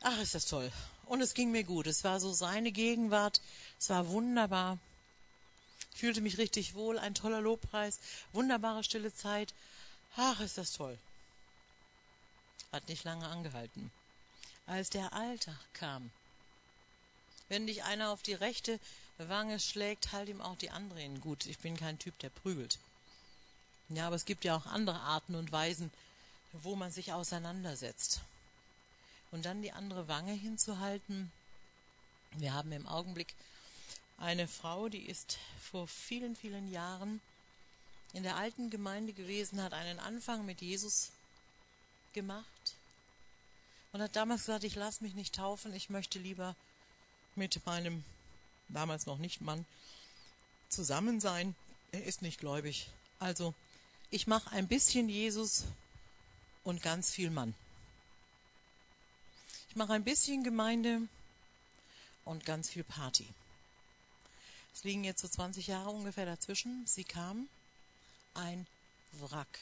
Ach, ist das toll. Und es ging mir gut. Es war so seine Gegenwart. Es war wunderbar. Ich fühlte mich richtig wohl. Ein toller Lobpreis. Wunderbare stille Zeit. Ach, ist das toll. Hat nicht lange angehalten. Als der Alltag kam. Wenn dich einer auf die rechte Wange schlägt, halt ihm auch die andere hin. Gut, ich bin kein Typ, der prügelt. Ja, aber es gibt ja auch andere Arten und Weisen, wo man sich auseinandersetzt. Und dann die andere Wange hinzuhalten. Wir haben im Augenblick eine Frau, die ist vor vielen, vielen Jahren in der alten Gemeinde gewesen, hat einen Anfang mit Jesus gemacht und hat damals gesagt, ich lasse mich nicht taufen, ich möchte lieber mit meinem damals noch nicht Mann zusammen sein. Er ist nicht gläubig. Also ich mache ein bisschen Jesus und ganz viel Mann. Ich mache ein bisschen Gemeinde und ganz viel Party. Es liegen jetzt so 20 Jahre ungefähr dazwischen. Sie kam ein Wrack.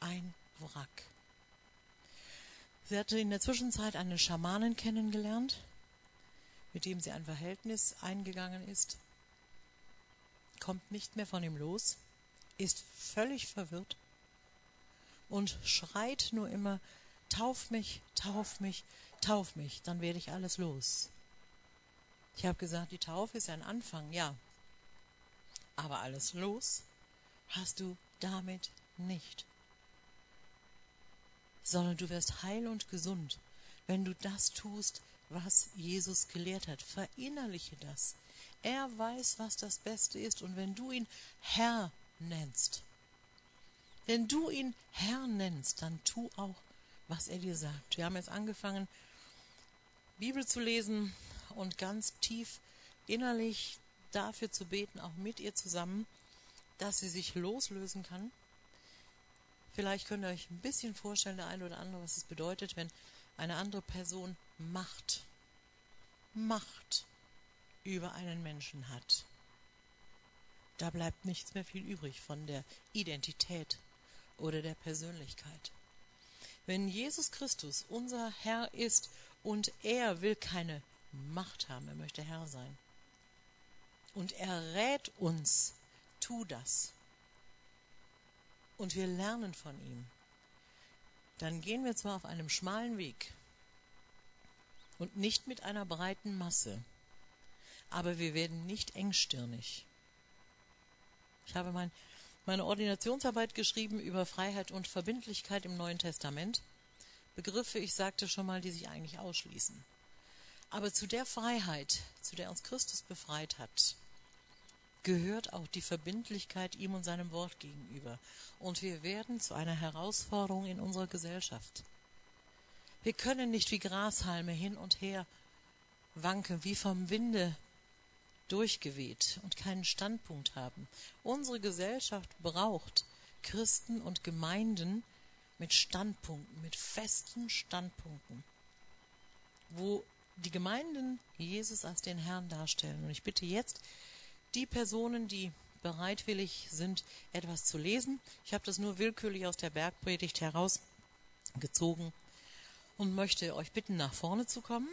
Ein Wrack. Sie hatte in der Zwischenzeit einen Schamanen kennengelernt, mit dem sie ein Verhältnis eingegangen ist, kommt nicht mehr von ihm los, ist völlig verwirrt und schreit nur immer, tauf mich, tauf mich, tauf mich, dann werde ich alles los. Ich habe gesagt, die Taufe ist ein Anfang, ja. Aber alles los hast du damit nicht. Sondern du wirst heil und gesund, wenn du das tust, was Jesus gelehrt hat. Verinnerliche das. Er weiß, was das Beste ist. Und wenn du ihn Herr nennst, wenn du ihn Herr nennst, dann tu auch, was er dir sagt. Wir haben jetzt angefangen, Bibel zu lesen und ganz tief innerlich dafür zu beten, auch mit ihr zusammen, dass sie sich loslösen kann. Vielleicht könnt ihr euch ein bisschen vorstellen, der eine oder andere, was es bedeutet, wenn eine andere Person Macht, Macht über einen Menschen hat. Da bleibt nichts mehr viel übrig von der Identität oder der Persönlichkeit. Wenn Jesus Christus unser Herr ist und er will keine Macht haben, er möchte Herr sein. Und er rät uns, tu das. Und wir lernen von ihm. Dann gehen wir zwar auf einem schmalen Weg und nicht mit einer breiten Masse, aber wir werden nicht engstirnig. Ich habe mein, meine Ordinationsarbeit geschrieben über Freiheit und Verbindlichkeit im Neuen Testament. Begriffe, ich sagte schon mal, die sich eigentlich ausschließen. Aber zu der Freiheit, zu der uns Christus befreit hat, gehört auch die Verbindlichkeit ihm und seinem Wort gegenüber. Und wir werden zu einer Herausforderung in unserer Gesellschaft. Wir können nicht wie Grashalme hin und her wanken, wie vom Winde durchgeweht und keinen Standpunkt haben. Unsere Gesellschaft braucht Christen und Gemeinden mit Standpunkten, mit festen Standpunkten, wo die Gemeinden Jesus als den Herrn darstellen. Und ich bitte jetzt die Personen, die bereitwillig sind, etwas zu lesen. Ich habe das nur willkürlich aus der Bergpredigt herausgezogen und möchte euch bitten, nach vorne zu kommen.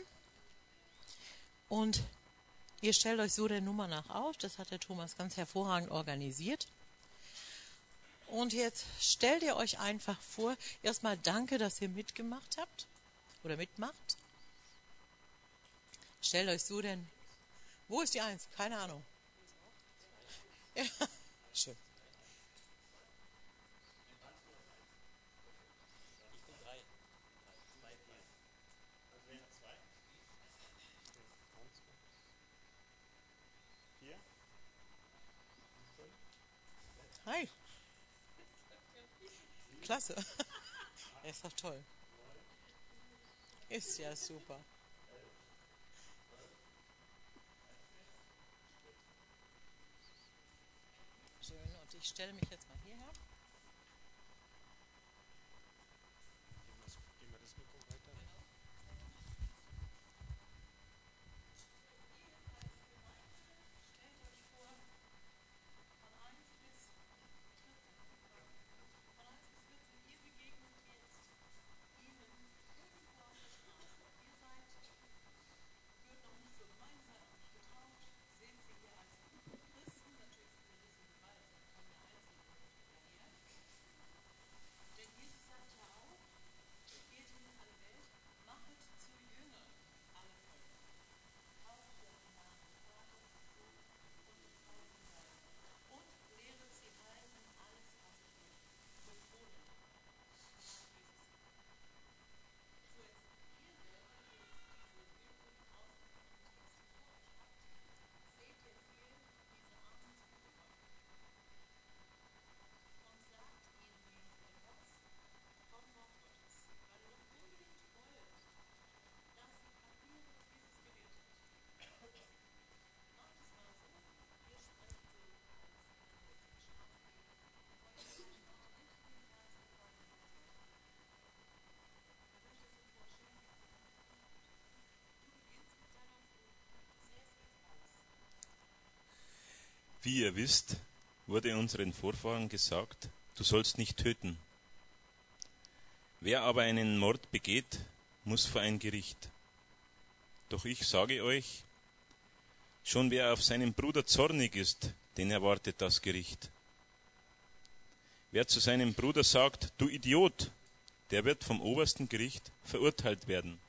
Und Ihr stellt euch so der Nummer nach auf, das hat der Thomas ganz hervorragend organisiert. Und jetzt stellt ihr euch einfach vor, erstmal danke, dass ihr mitgemacht habt oder mitmacht. Stellt euch so denn, wo ist die Eins? Keine Ahnung. Ja, (laughs) schön. Hi. Klasse. (laughs) ist doch toll. Ist ja super. Schön. Und ich stelle mich jetzt mal Wie ihr wisst, wurde unseren Vorfahren gesagt, du sollst nicht töten. Wer aber einen Mord begeht, muss vor ein Gericht. Doch ich sage euch, schon wer auf seinen Bruder zornig ist, den erwartet das Gericht. Wer zu seinem Bruder sagt, du Idiot, der wird vom obersten Gericht verurteilt werden.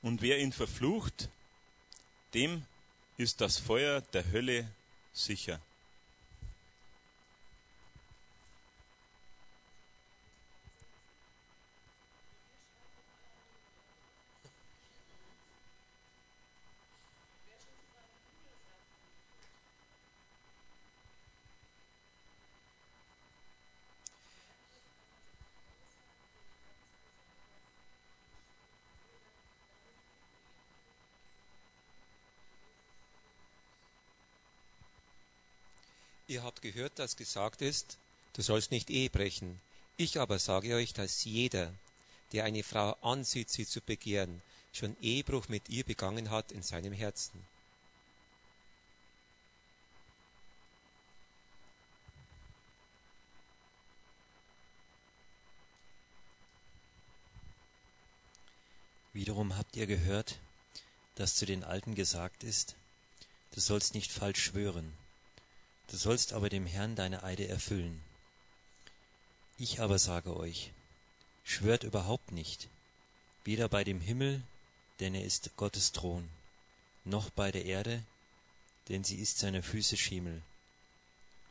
Und wer ihn verflucht, dem ist das Feuer der Hölle sicher. Ihr habt gehört, dass gesagt ist, du sollst nicht Ehe brechen. Ich aber sage euch, dass jeder, der eine Frau ansieht, sie zu begehren, schon Ehebruch mit ihr begangen hat in seinem Herzen. Wiederum habt ihr gehört, dass zu den Alten gesagt ist, du sollst nicht falsch schwören, Du sollst aber dem Herrn deine Eide erfüllen. Ich aber sage euch, schwört überhaupt nicht, weder bei dem Himmel, denn er ist Gottes Thron, noch bei der Erde, denn sie ist seiner Füße Schiemel,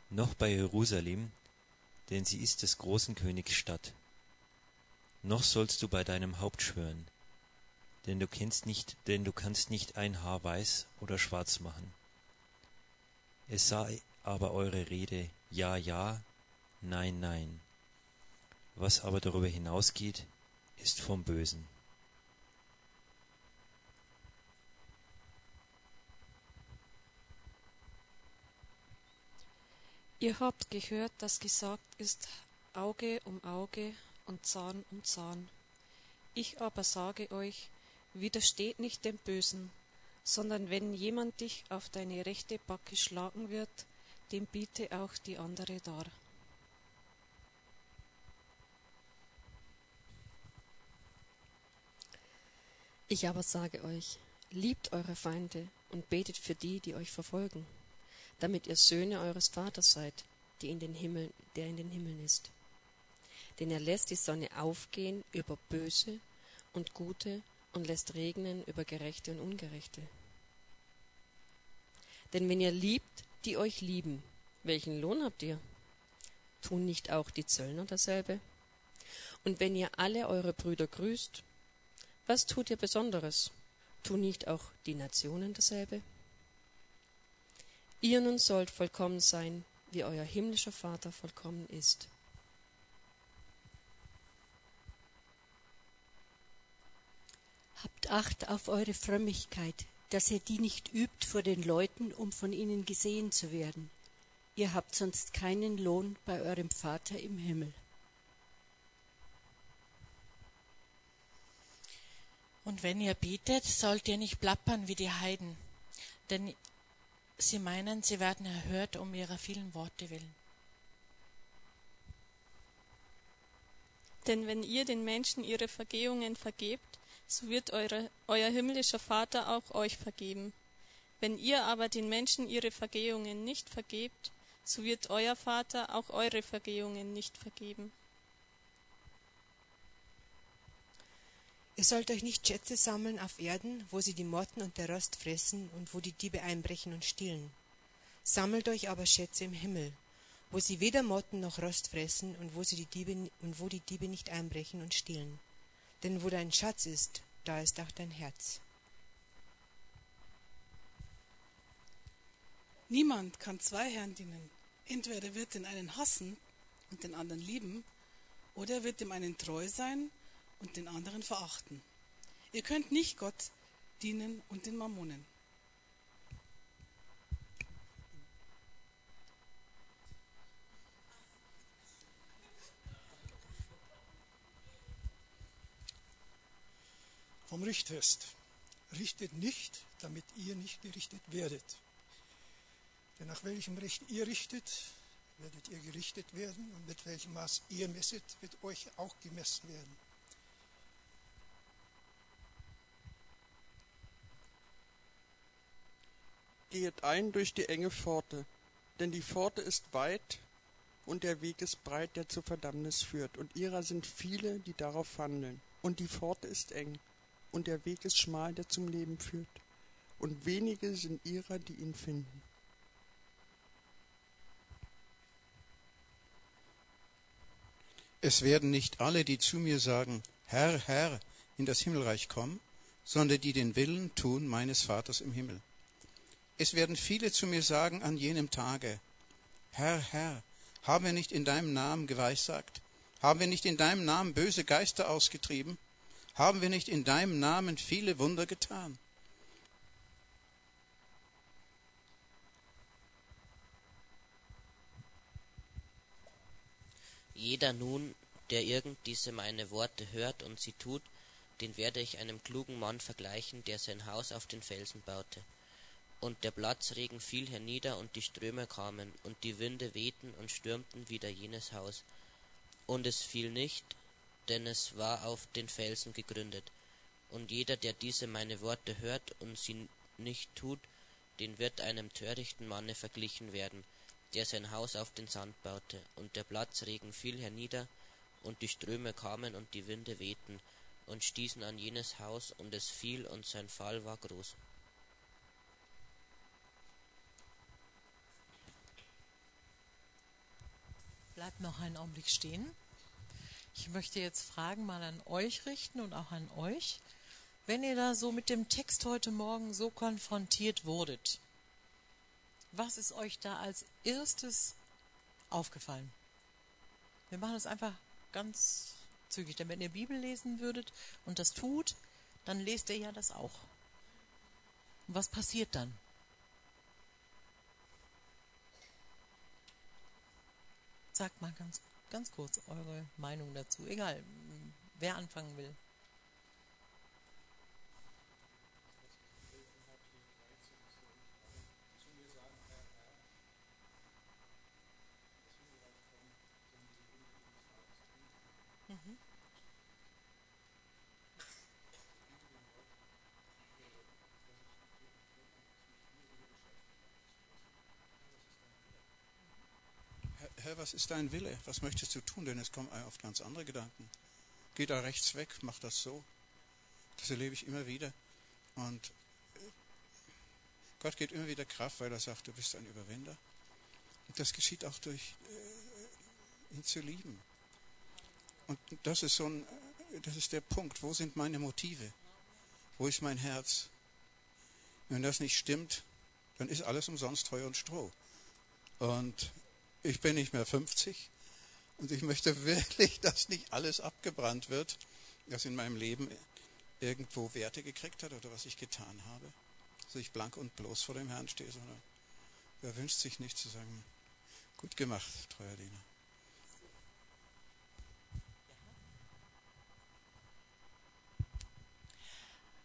noch bei Jerusalem, denn sie ist des großen Königs Stadt. Noch sollst du bei deinem Haupt schwören, denn du kennst nicht, denn du kannst nicht ein Haar weiß oder schwarz machen. Es sei aber eure Rede ja, ja, nein, nein. Was aber darüber hinausgeht, ist vom Bösen. Ihr habt gehört, dass gesagt ist, Auge um Auge und Zahn um Zahn. Ich aber sage euch, widersteht nicht dem Bösen, sondern wenn jemand dich auf deine rechte Backe schlagen wird, dem biete auch die andere dar. Ich aber sage euch, liebt eure Feinde und betet für die, die euch verfolgen, damit ihr Söhne eures Vaters seid, die in den Himmel, der in den Himmeln ist. Denn er lässt die Sonne aufgehen über Böse und Gute und lässt regnen über Gerechte und Ungerechte. Denn wenn ihr liebt, die euch lieben. Welchen Lohn habt ihr? Tun nicht auch die Zöllner dasselbe? Und wenn ihr alle eure Brüder grüßt, was tut ihr Besonderes? Tun nicht auch die Nationen dasselbe? Ihr nun sollt vollkommen sein, wie euer himmlischer Vater vollkommen ist. Habt Acht auf eure Frömmigkeit, dass ihr die nicht übt vor den Leuten, um von ihnen gesehen zu werden. Ihr habt sonst keinen Lohn bei eurem Vater im Himmel. Und wenn ihr betet, sollt ihr nicht plappern wie die Heiden, denn sie meinen, sie werden erhört um ihrer vielen Worte willen. Denn wenn ihr den Menschen ihre Vergehungen vergebt, so wird eure, euer himmlischer Vater auch euch vergeben. Wenn ihr aber den Menschen ihre Vergehungen nicht vergebt, so wird euer Vater auch eure Vergehungen nicht vergeben. Ihr sollt euch nicht Schätze sammeln auf Erden, wo sie die Motten und der Rost fressen und wo die Diebe einbrechen und stehlen. Sammelt euch aber Schätze im Himmel, wo sie weder Motten noch Rost fressen und wo sie die Diebe und wo die Diebe nicht einbrechen und stehlen. Denn wo dein Schatz ist, da ist auch dein Herz. Niemand kann zwei Herren dienen. Entweder wird den einen hassen und den anderen lieben, oder er wird dem einen treu sein und den anderen verachten. Ihr könnt nicht Gott dienen und den Mammonen. Vom Richtfest. Richtet nicht, damit ihr nicht gerichtet werdet. Denn nach welchem Recht ihr richtet, werdet ihr gerichtet werden und mit welchem Maß ihr messet, wird euch auch gemessen werden. Gehet ein durch die enge Pforte, denn die Pforte ist weit und der Weg ist breit, der zur Verdammnis führt, und ihrer sind viele, die darauf wandeln. Und die Pforte ist eng, und der Weg ist schmal, der zum Leben führt, und wenige sind ihrer, die ihn finden. Es werden nicht alle, die zu mir sagen, Herr, Herr, in das Himmelreich kommen, sondern die den Willen tun meines Vaters im Himmel. Es werden viele zu mir sagen an jenem Tage, Herr, Herr, haben wir nicht in deinem Namen geweissagt? Haben wir nicht in deinem Namen böse Geister ausgetrieben? Haben wir nicht in deinem Namen viele Wunder getan? Jeder nun, der irgend diese meine Worte hört und sie tut, den werde ich einem klugen Mann vergleichen, der sein Haus auf den Felsen baute. Und der Platzregen fiel hernieder, und die Ströme kamen, und die Winde wehten und stürmten wider jenes Haus. Und es fiel nicht, denn es war auf den Felsen gegründet. Und jeder, der diese meine Worte hört und sie nicht tut, den wird einem törichten Manne verglichen werden, der sein Haus auf den Sand baute. Und der Platzregen fiel hernieder, und die Ströme kamen und die Winde wehten und stießen an jenes Haus, und es fiel, und sein Fall war groß. Bleibt noch einen Augenblick stehen. Ich möchte jetzt Fragen mal an euch richten und auch an euch. Wenn ihr da so mit dem Text heute Morgen so konfrontiert wurdet, was ist euch da als erstes aufgefallen? Wir machen das einfach ganz zügig. Denn wenn ihr Bibel lesen würdet und das tut, dann lest ihr ja das auch. Und was passiert dann? Sagt mal ganz, ganz kurz eure Meinung dazu. Egal, wer anfangen will. Herr, was ist dein Wille? Was möchtest du tun? Denn es kommen oft ganz andere Gedanken. Geh da rechts weg, mach das so. Das erlebe ich immer wieder. Und äh, Gott gibt immer wieder Kraft, weil er sagt, du bist ein Überwinder. Und das geschieht auch durch äh, ihn zu lieben. Und das ist so ein, das ist der Punkt. Wo sind meine Motive? Wo ist mein Herz? Wenn das nicht stimmt, dann ist alles umsonst Heu und Stroh. Und ich bin nicht mehr 50 und ich möchte (laughs) wirklich, dass nicht alles abgebrannt wird, was in meinem Leben irgendwo Werte gekriegt hat oder was ich getan habe. Dass ich blank und bloß vor dem Herrn stehe, sondern er wünscht sich nicht zu sagen, gut gemacht, treuer Diener.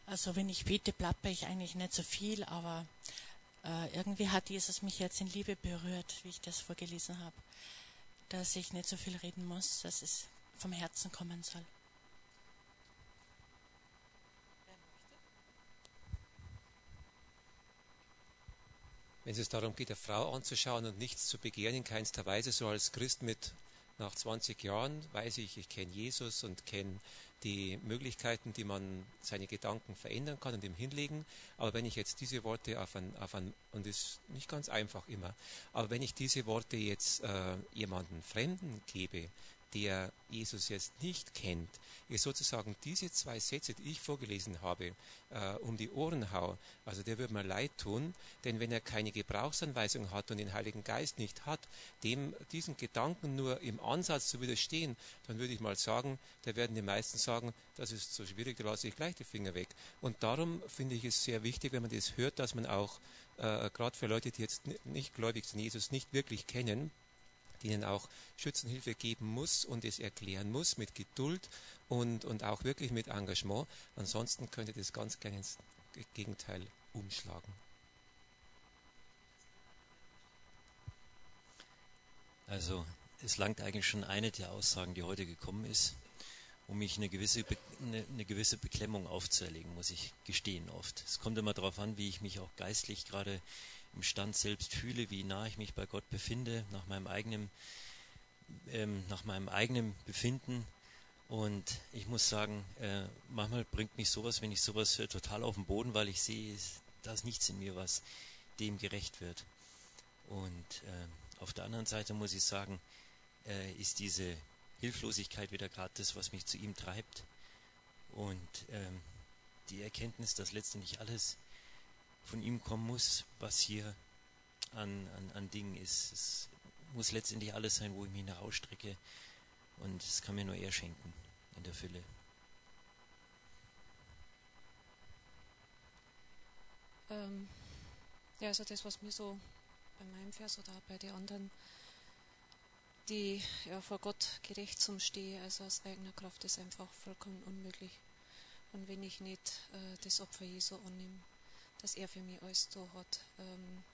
Also wenn ich bete, plapper ich eigentlich nicht so viel, aber äh, irgendwie hat Jesus mich jetzt in Liebe berührt, wie ich das vorgelesen habe, dass ich nicht so viel reden muss, dass es vom Herzen kommen soll. Wenn es darum geht, eine Frau anzuschauen und nichts zu begehren, in keinster Weise, so als Christ mit nach 20 Jahren weiß ich, ich kenne Jesus und kenne die Möglichkeiten, die man seine Gedanken verändern kann und ihm hinlegen. Aber wenn ich jetzt diese Worte auf ein, auf ein und es ist nicht ganz einfach immer, aber wenn ich diese Worte jetzt äh, jemanden Fremden gebe, der Jesus jetzt nicht kennt, ihr sozusagen diese zwei Sätze, die ich vorgelesen habe, äh, um die Ohren hau, also der würde mir leid tun, denn wenn er keine Gebrauchsanweisung hat und den Heiligen Geist nicht hat, dem diesen Gedanken nur im Ansatz zu widerstehen, dann würde ich mal sagen, da werden die meisten sagen, das ist so schwierig, da lasse ich gleich die Finger weg. Und darum finde ich es sehr wichtig, wenn man das hört, dass man auch äh, gerade für Leute, die jetzt nicht gläubig sind, Jesus nicht wirklich kennen, denen auch Schützenhilfe geben muss und es erklären muss mit Geduld und, und auch wirklich mit Engagement. Ansonsten könnte das ganz gerne ins Gegenteil umschlagen. Also es langt eigentlich schon eine der Aussagen, die heute gekommen ist, um mich eine gewisse, Be eine, eine gewisse Beklemmung aufzuerlegen, muss ich gestehen oft. Es kommt immer darauf an, wie ich mich auch geistlich gerade im Stand selbst fühle, wie nah ich mich bei Gott befinde, nach meinem eigenen, ähm, nach meinem eigenen Befinden. Und ich muss sagen, äh, manchmal bringt mich sowas, wenn ich sowas höre, total auf den Boden, weil ich sehe, da ist nichts in mir, was dem gerecht wird. Und äh, auf der anderen Seite muss ich sagen, äh, ist diese Hilflosigkeit wieder gerade das, was mich zu ihm treibt. Und ähm, die Erkenntnis, dass letztendlich alles von ihm kommen muss, was hier an, an, an Dingen ist. Es muss letztendlich alles sein, wo ich mich nach ausstrecke. Und es kann mir nur er schenken in der Fülle. Ähm, ja, also das, was mir so bei meinem Vers oder bei den anderen, die ja vor Gott gerecht zum Stehe, also aus eigener Kraft, ist einfach vollkommen unmöglich. Und wenn ich nicht äh, das Opfer Jesu annehme, dass er für mich alles da hat, ähm,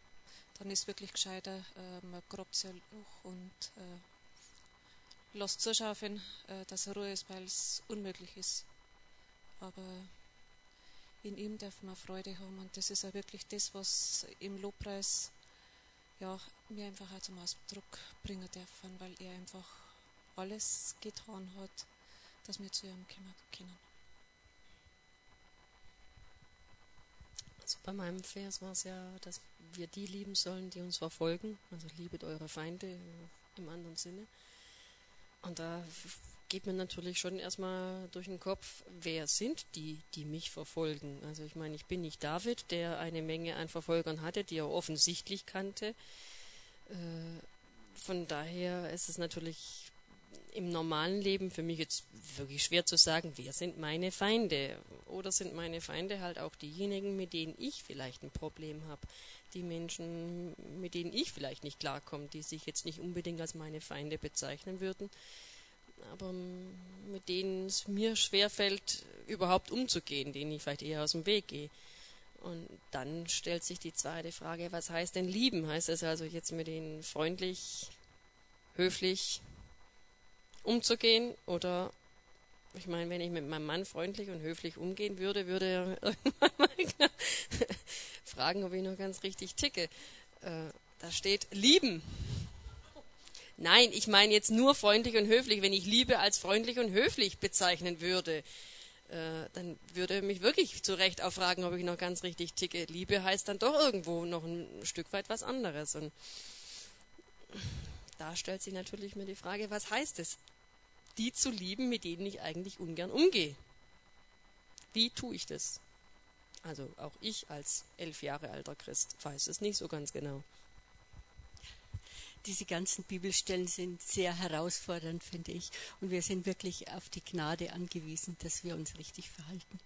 dann ist wirklich gescheiter, äh, man grabt sich hoch und äh, lasst zuschauen, äh, dass er Ruhe ist, weil es unmöglich ist. Aber in ihm darf man Freude haben und das ist auch wirklich das, was im Lobpreis ja, mir einfach auch zum Ausdruck bringen dürfen, weil er einfach alles getan hat, dass wir zu ihm kommen können. Also bei meinem Vers war es ja, dass wir die lieben sollen, die uns verfolgen. Also liebet eure Feinde im anderen Sinne. Und da geht mir natürlich schon erstmal durch den Kopf, wer sind die, die mich verfolgen? Also ich meine, ich bin nicht David, der eine Menge an Verfolgern hatte, die er offensichtlich kannte. Äh, von daher ist es natürlich im normalen Leben für mich jetzt wirklich schwer zu sagen, wer sind meine Feinde? Oder sind meine Feinde halt auch diejenigen, mit denen ich vielleicht ein Problem habe? Die Menschen, mit denen ich vielleicht nicht klarkomme, die sich jetzt nicht unbedingt als meine Feinde bezeichnen würden, aber mit denen es mir schwerfällt, überhaupt umzugehen, denen ich vielleicht eher aus dem Weg gehe. Und dann stellt sich die zweite Frage, was heißt denn lieben? Heißt es also jetzt mit denen freundlich, höflich umzugehen? Oder, ich meine, wenn ich mit meinem Mann freundlich und höflich umgehen würde, würde er (laughs) irgendwann mal fragen, ob ich noch ganz richtig ticke. Äh, da steht lieben. Nein, ich meine jetzt nur freundlich und höflich. Wenn ich Liebe als freundlich und höflich bezeichnen würde, äh, dann würde mich wirklich zu Recht auch fragen, ob ich noch ganz richtig ticke. Liebe heißt dann doch irgendwo noch ein Stück weit was anderes. Und da stellt sich natürlich mir die Frage, was heißt es, die zu lieben, mit denen ich eigentlich ungern umgehe? Wie tue ich das? Also auch ich als elf Jahre alter Christ weiß es nicht so ganz genau diese ganzen Bibelstellen sind sehr herausfordernd, finde ich. Und wir sind wirklich auf die Gnade angewiesen, dass wir uns richtig verhalten.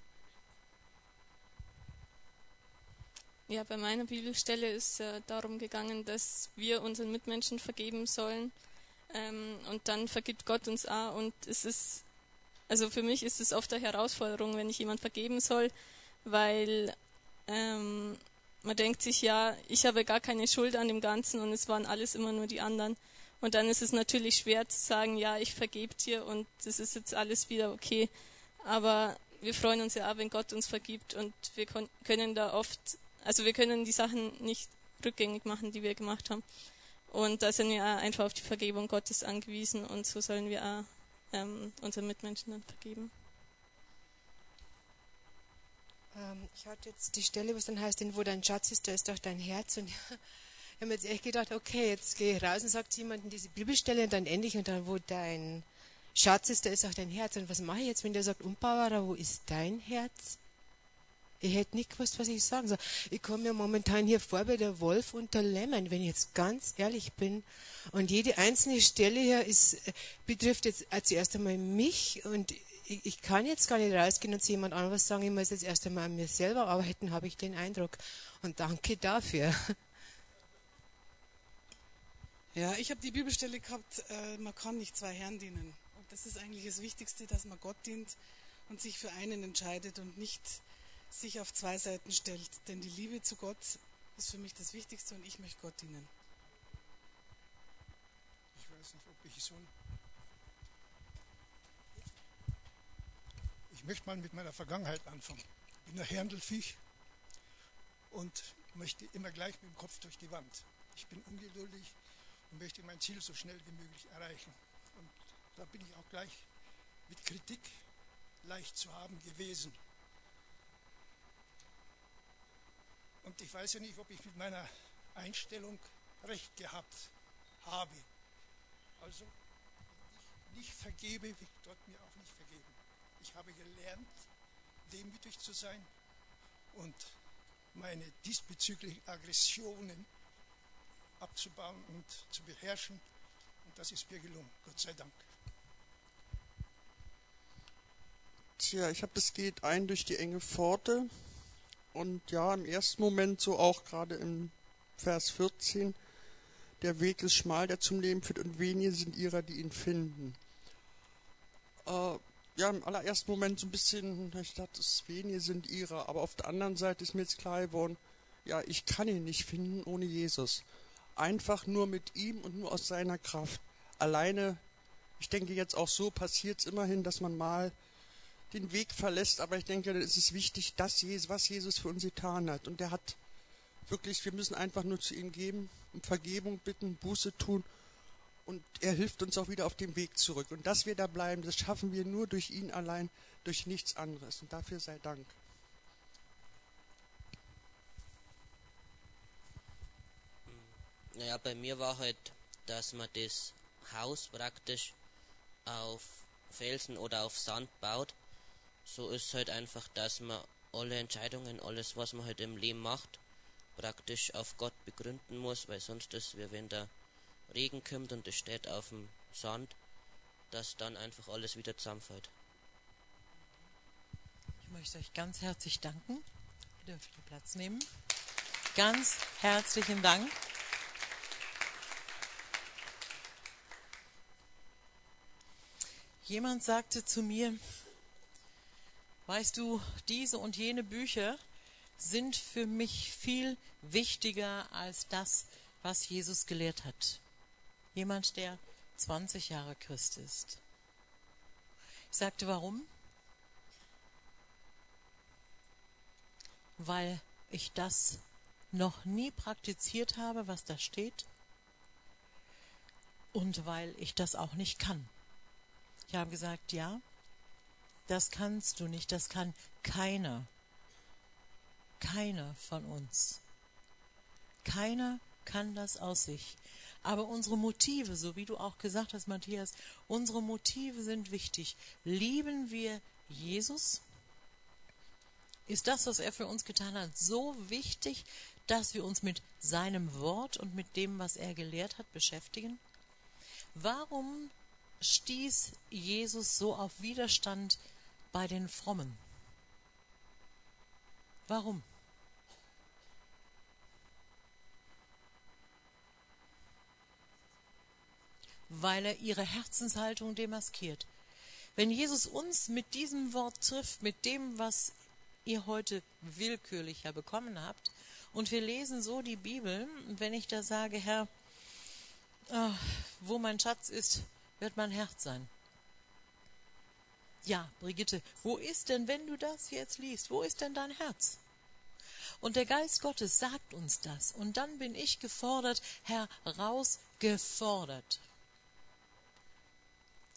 Ja, bei meiner Bibelstelle ist ja darum gegangen, dass wir unseren Mitmenschen vergeben sollen. Ähm, und dann vergibt Gott uns auch. Und es ist, also für mich ist es oft eine Herausforderung, wenn ich jemand vergeben soll, weil ähm, man denkt sich, ja, ich habe gar keine Schuld an dem Ganzen und es waren alles immer nur die anderen. Und dann ist es natürlich schwer zu sagen, ja, ich vergebe dir und das ist jetzt alles wieder okay. Aber wir freuen uns ja auch, wenn Gott uns vergibt und wir können da oft, also wir können die Sachen nicht rückgängig machen, die wir gemacht haben. Und da sind wir auch einfach auf die Vergebung Gottes angewiesen und so sollen wir auch ähm, unseren Mitmenschen dann vergeben. Ähm, ich hatte jetzt die Stelle, wo es dann heißt, wo dein Schatz ist, da ist doch dein Herz. Und (laughs) ich habe mir jetzt echt gedacht, okay, jetzt gehe ich raus und sagt jemand diese Bibelstelle und dann endlich und dann, wo dein Schatz ist, da ist auch dein Herz. Und was mache ich jetzt, wenn der sagt, Umbauer, wo ist dein Herz? Ich hätte nicht gewusst, was ich sagen soll. Ich komme mir momentan hier vor bei der Wolf und der Lämmern, wenn ich jetzt ganz ehrlich bin. Und jede einzelne Stelle hier ist, äh, betrifft jetzt zuerst einmal mich und ich, ich, kann jetzt gar nicht rausgehen und zu jemand anderes sagen, ich muss jetzt erst einmal an mir selber arbeiten, habe ich den Eindruck. Und danke dafür. (laughs) Ja, ich habe die Bibelstelle gehabt, äh, man kann nicht zwei Herren dienen. Und das ist eigentlich das Wichtigste, dass man Gott dient und sich für einen entscheidet und nicht sich auf zwei Seiten stellt. Denn die Liebe zu Gott ist für mich das Wichtigste und ich möchte Gott dienen. lieblicher Sohn. Ich möchte mal mit meiner Vergangenheit anfangen. Ich bin ein Händelfiech und möchte immer gleich mit dem Kopf durch die Wand. Ich bin ungeduldig und möchte mein Ziel so schnell wie möglich erreichen. Und da bin ich auch gleich mit Kritik leicht zu haben gewesen. Und ich weiß ja nicht, ob ich mit meiner Einstellung recht gehabt habe. Also, wenn ich nicht vergebe, wird Gott mir auch nicht vergeben. Ich habe gelernt, demütig zu sein und meine diesbezüglichen Aggressionen abzubauen und zu beherrschen. Und das ist mir gelungen, Gott sei Dank. Tja, ich habe das geht ein durch die enge Pforte. Und ja, im ersten Moment so auch gerade im Vers 14, der Weg ist schmal, der zum Leben führt, und wenige sind ihrer, die ihn finden. Äh, ja, im allerersten Moment so ein bisschen, ich dachte, es wenige sind ihrer, aber auf der anderen Seite ist mir jetzt klar geworden, ja, ich kann ihn nicht finden ohne Jesus. Einfach nur mit ihm und nur aus seiner Kraft. Alleine, ich denke jetzt auch so passiert es immerhin, dass man mal den Weg verlässt, aber ich denke, dann ist es wichtig, dass Jesus, was Jesus für uns getan hat. Und er hat wirklich, wir müssen einfach nur zu ihm geben, um Vergebung bitten, Buße tun. Und er hilft uns auch wieder auf dem Weg zurück. Und dass wir da bleiben, das schaffen wir nur durch ihn allein, durch nichts anderes. Und dafür sei Dank. Naja, bei mir war halt, dass man das Haus praktisch auf Felsen oder auf Sand baut. So ist halt einfach, dass man alle Entscheidungen, alles, was man halt im Leben macht, praktisch auf Gott begründen muss, weil sonst ist, wie wenn der Regen kommt und es steht auf dem Sand, dass dann einfach alles wieder zusammenfällt. Ich möchte euch ganz herzlich danken. Ihr dürft ihr Platz nehmen. Ganz herzlichen Dank. Jemand sagte zu mir, weißt du, diese und jene Bücher sind für mich viel wichtiger als das, was Jesus gelehrt hat. Jemand, der 20 Jahre Christ ist. Ich sagte, warum? Weil ich das noch nie praktiziert habe, was da steht, und weil ich das auch nicht kann. Ich habe gesagt, ja, das kannst du nicht, das kann keiner. Keiner von uns. Keiner kann das aus sich. Aber unsere Motive, so wie du auch gesagt hast, Matthias, unsere Motive sind wichtig. Lieben wir Jesus? Ist das, was er für uns getan hat, so wichtig, dass wir uns mit seinem Wort und mit dem, was er gelehrt hat, beschäftigen? Warum stieß Jesus so auf Widerstand bei den Frommen? Warum? Weil er ihre Herzenshaltung demaskiert. Wenn Jesus uns mit diesem Wort trifft, mit dem, was ihr heute willkürlicher bekommen habt, und wir lesen so die Bibel, wenn ich da sage, Herr, oh, wo mein Schatz ist, wird mein Herz sein. Ja, Brigitte, wo ist denn, wenn du das jetzt liest, wo ist denn dein Herz? Und der Geist Gottes sagt uns das. Und dann bin ich gefordert, herausgefordert.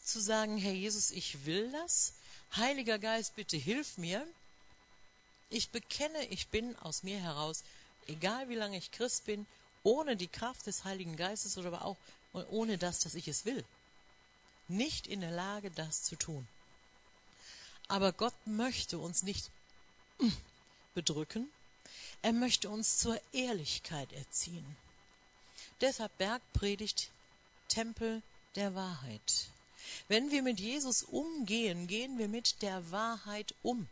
Zu sagen, Herr Jesus, ich will das. Heiliger Geist, bitte hilf mir. Ich bekenne, ich bin aus mir heraus, egal wie lange ich Christ bin, ohne die Kraft des Heiligen Geistes oder aber auch ohne das, dass ich es will nicht in der Lage, das zu tun. Aber Gott möchte uns nicht bedrücken, er möchte uns zur Ehrlichkeit erziehen. Deshalb Bergpredigt, Tempel der Wahrheit. Wenn wir mit Jesus umgehen, gehen wir mit der Wahrheit um.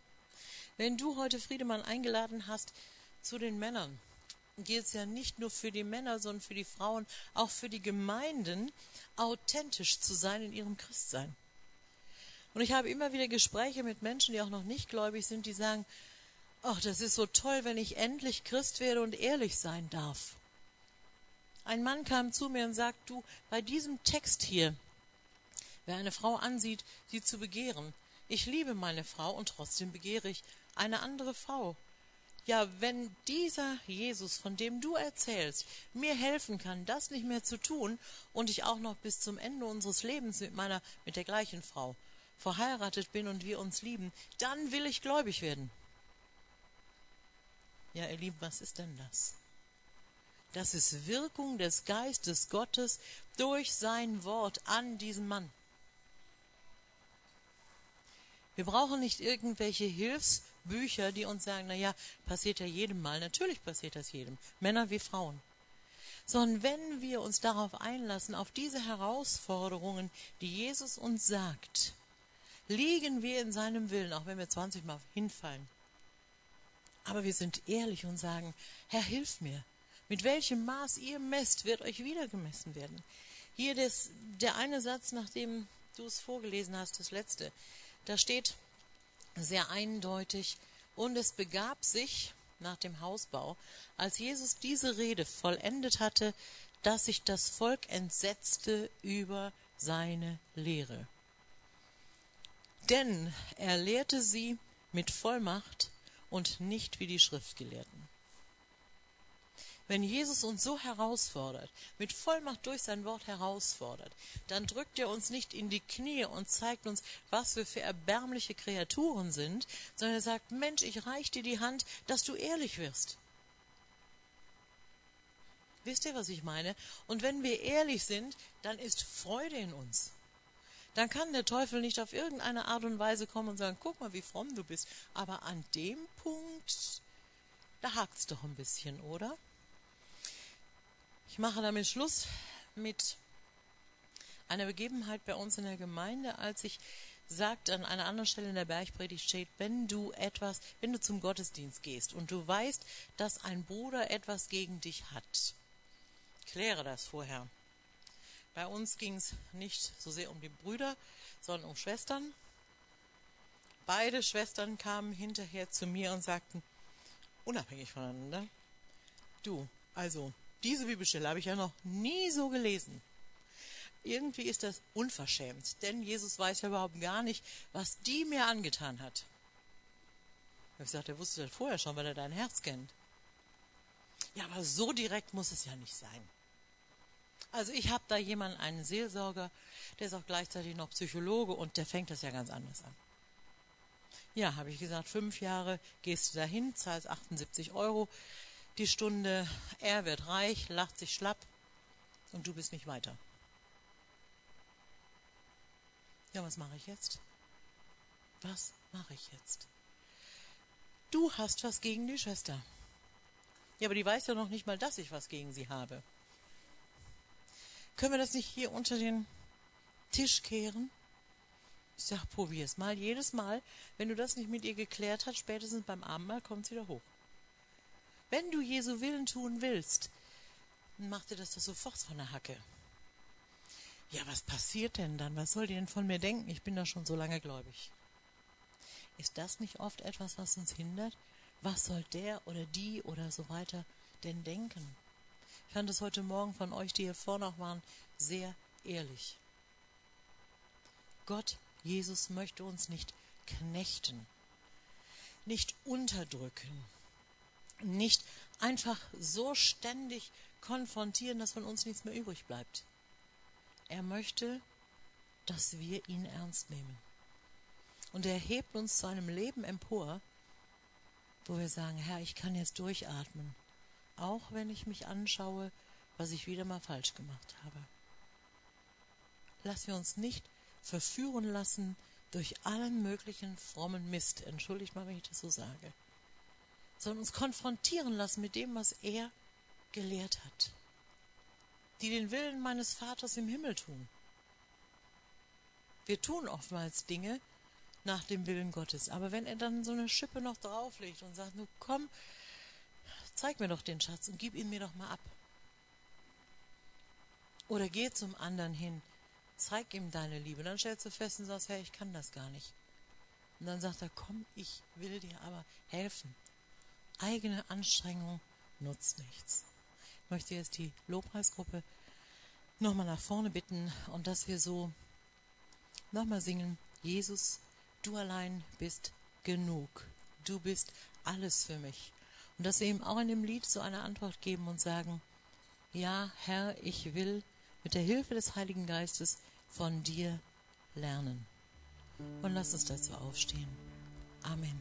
Wenn du heute Friedemann eingeladen hast zu den Männern, geht es ja nicht nur für die Männer, sondern für die Frauen, auch für die Gemeinden, authentisch zu sein in ihrem Christsein. Und ich habe immer wieder Gespräche mit Menschen, die auch noch nicht gläubig sind, die sagen, ach, das ist so toll, wenn ich endlich Christ werde und ehrlich sein darf. Ein Mann kam zu mir und sagt, du, bei diesem Text hier, wer eine Frau ansieht, sie zu begehren. Ich liebe meine Frau und trotzdem begehre ich eine andere Frau. Ja, wenn dieser Jesus, von dem du erzählst, mir helfen kann, das nicht mehr zu tun und ich auch noch bis zum Ende unseres Lebens mit meiner, mit der gleichen Frau verheiratet bin und wir uns lieben, dann will ich gläubig werden. Ja, ihr Lieben, was ist denn das? Das ist Wirkung des Geistes Gottes durch sein Wort an diesen Mann. Wir brauchen nicht irgendwelche Hilfsbücher, die uns sagen, na ja, passiert ja jedem mal. Natürlich passiert das jedem, Männer wie Frauen. Sondern wenn wir uns darauf einlassen, auf diese Herausforderungen, die Jesus uns sagt, liegen wir in seinem Willen, auch wenn wir 20 Mal hinfallen. Aber wir sind ehrlich und sagen, Herr, hilf mir. Mit welchem Maß ihr messt, wird euch wieder gemessen werden. Hier des, der eine Satz, nachdem du es vorgelesen hast, das letzte, da steht sehr eindeutig, und es begab sich nach dem Hausbau, als Jesus diese Rede vollendet hatte, dass sich das Volk entsetzte über seine Lehre. Denn er lehrte sie mit Vollmacht und nicht wie die Schriftgelehrten. Wenn Jesus uns so herausfordert, mit Vollmacht durch sein Wort herausfordert, dann drückt er uns nicht in die Knie und zeigt uns, was wir für erbärmliche Kreaturen sind, sondern er sagt, Mensch, ich reich dir die Hand, dass du ehrlich wirst. Wisst ihr, was ich meine? Und wenn wir ehrlich sind, dann ist Freude in uns dann kann der Teufel nicht auf irgendeine Art und Weise kommen und sagen, guck mal, wie fromm du bist. Aber an dem Punkt, da hakt's doch ein bisschen, oder? Ich mache damit Schluss mit einer Begebenheit bei uns in der Gemeinde, als ich sagt an einer anderen Stelle in der Bergpredigt steht, wenn du etwas, wenn du zum Gottesdienst gehst und du weißt, dass ein Bruder etwas gegen dich hat, kläre das vorher. Bei uns ging es nicht so sehr um die Brüder, sondern um Schwestern. Beide Schwestern kamen hinterher zu mir und sagten, unabhängig voneinander, du, also, diese Bibelstelle habe ich ja noch nie so gelesen. Irgendwie ist das unverschämt, denn Jesus weiß ja überhaupt gar nicht, was die mir angetan hat. Ich habe gesagt, er wusste das vorher schon, weil er dein Herz kennt. Ja, aber so direkt muss es ja nicht sein. Also ich habe da jemanden, einen Seelsorger, der ist auch gleichzeitig noch Psychologe und der fängt das ja ganz anders an. Ja, habe ich gesagt, fünf Jahre gehst du dahin, zahlst 78 Euro die Stunde, er wird reich, lacht sich schlapp und du bist nicht weiter. Ja, was mache ich jetzt? Was mache ich jetzt? Du hast was gegen die Schwester. Ja, aber die weiß ja noch nicht mal, dass ich was gegen sie habe. Können wir das nicht hier unter den Tisch kehren? Ich sag, probier's mal. Jedes Mal, wenn du das nicht mit ihr geklärt hast, spätestens beim Abendmahl kommt's wieder hoch. Wenn du Jesu Willen tun willst, dann mach dir das doch sofort von der Hacke. Ja, was passiert denn dann? Was soll die denn von mir denken? Ich bin doch schon so lange gläubig. Ist das nicht oft etwas, was uns hindert? Was soll der oder die oder so weiter denn denken? Ich fand es heute Morgen von euch, die hier vorne auch waren, sehr ehrlich. Gott, Jesus, möchte uns nicht knechten, nicht unterdrücken, nicht einfach so ständig konfrontieren, dass von uns nichts mehr übrig bleibt. Er möchte, dass wir ihn ernst nehmen. Und er hebt uns zu einem Leben empor, wo wir sagen, Herr, ich kann jetzt durchatmen auch wenn ich mich anschaue, was ich wieder mal falsch gemacht habe. Lass wir uns nicht verführen lassen durch allen möglichen frommen Mist, entschuldigt mal, wenn ich das so sage, sondern uns konfrontieren lassen mit dem, was er gelehrt hat, die den Willen meines Vaters im Himmel tun. Wir tun oftmals Dinge nach dem Willen Gottes, aber wenn er dann so eine Schippe noch drauflegt und sagt, nun komm, zeig mir doch den Schatz und gib ihn mir doch mal ab. Oder geh zum anderen hin, zeig ihm deine Liebe. Dann stellst du fest und sagst, hey, ich kann das gar nicht. Und dann sagt er, komm, ich will dir aber helfen. Eigene Anstrengung nutzt nichts. Ich möchte jetzt die Lobpreisgruppe nochmal nach vorne bitten und dass wir so nochmal singen, Jesus, du allein bist genug. Du bist alles für mich. Und dass wir ihm auch in dem Lied so eine Antwort geben und sagen, ja, Herr, ich will mit der Hilfe des Heiligen Geistes von dir lernen. Und lass uns dazu aufstehen. Amen.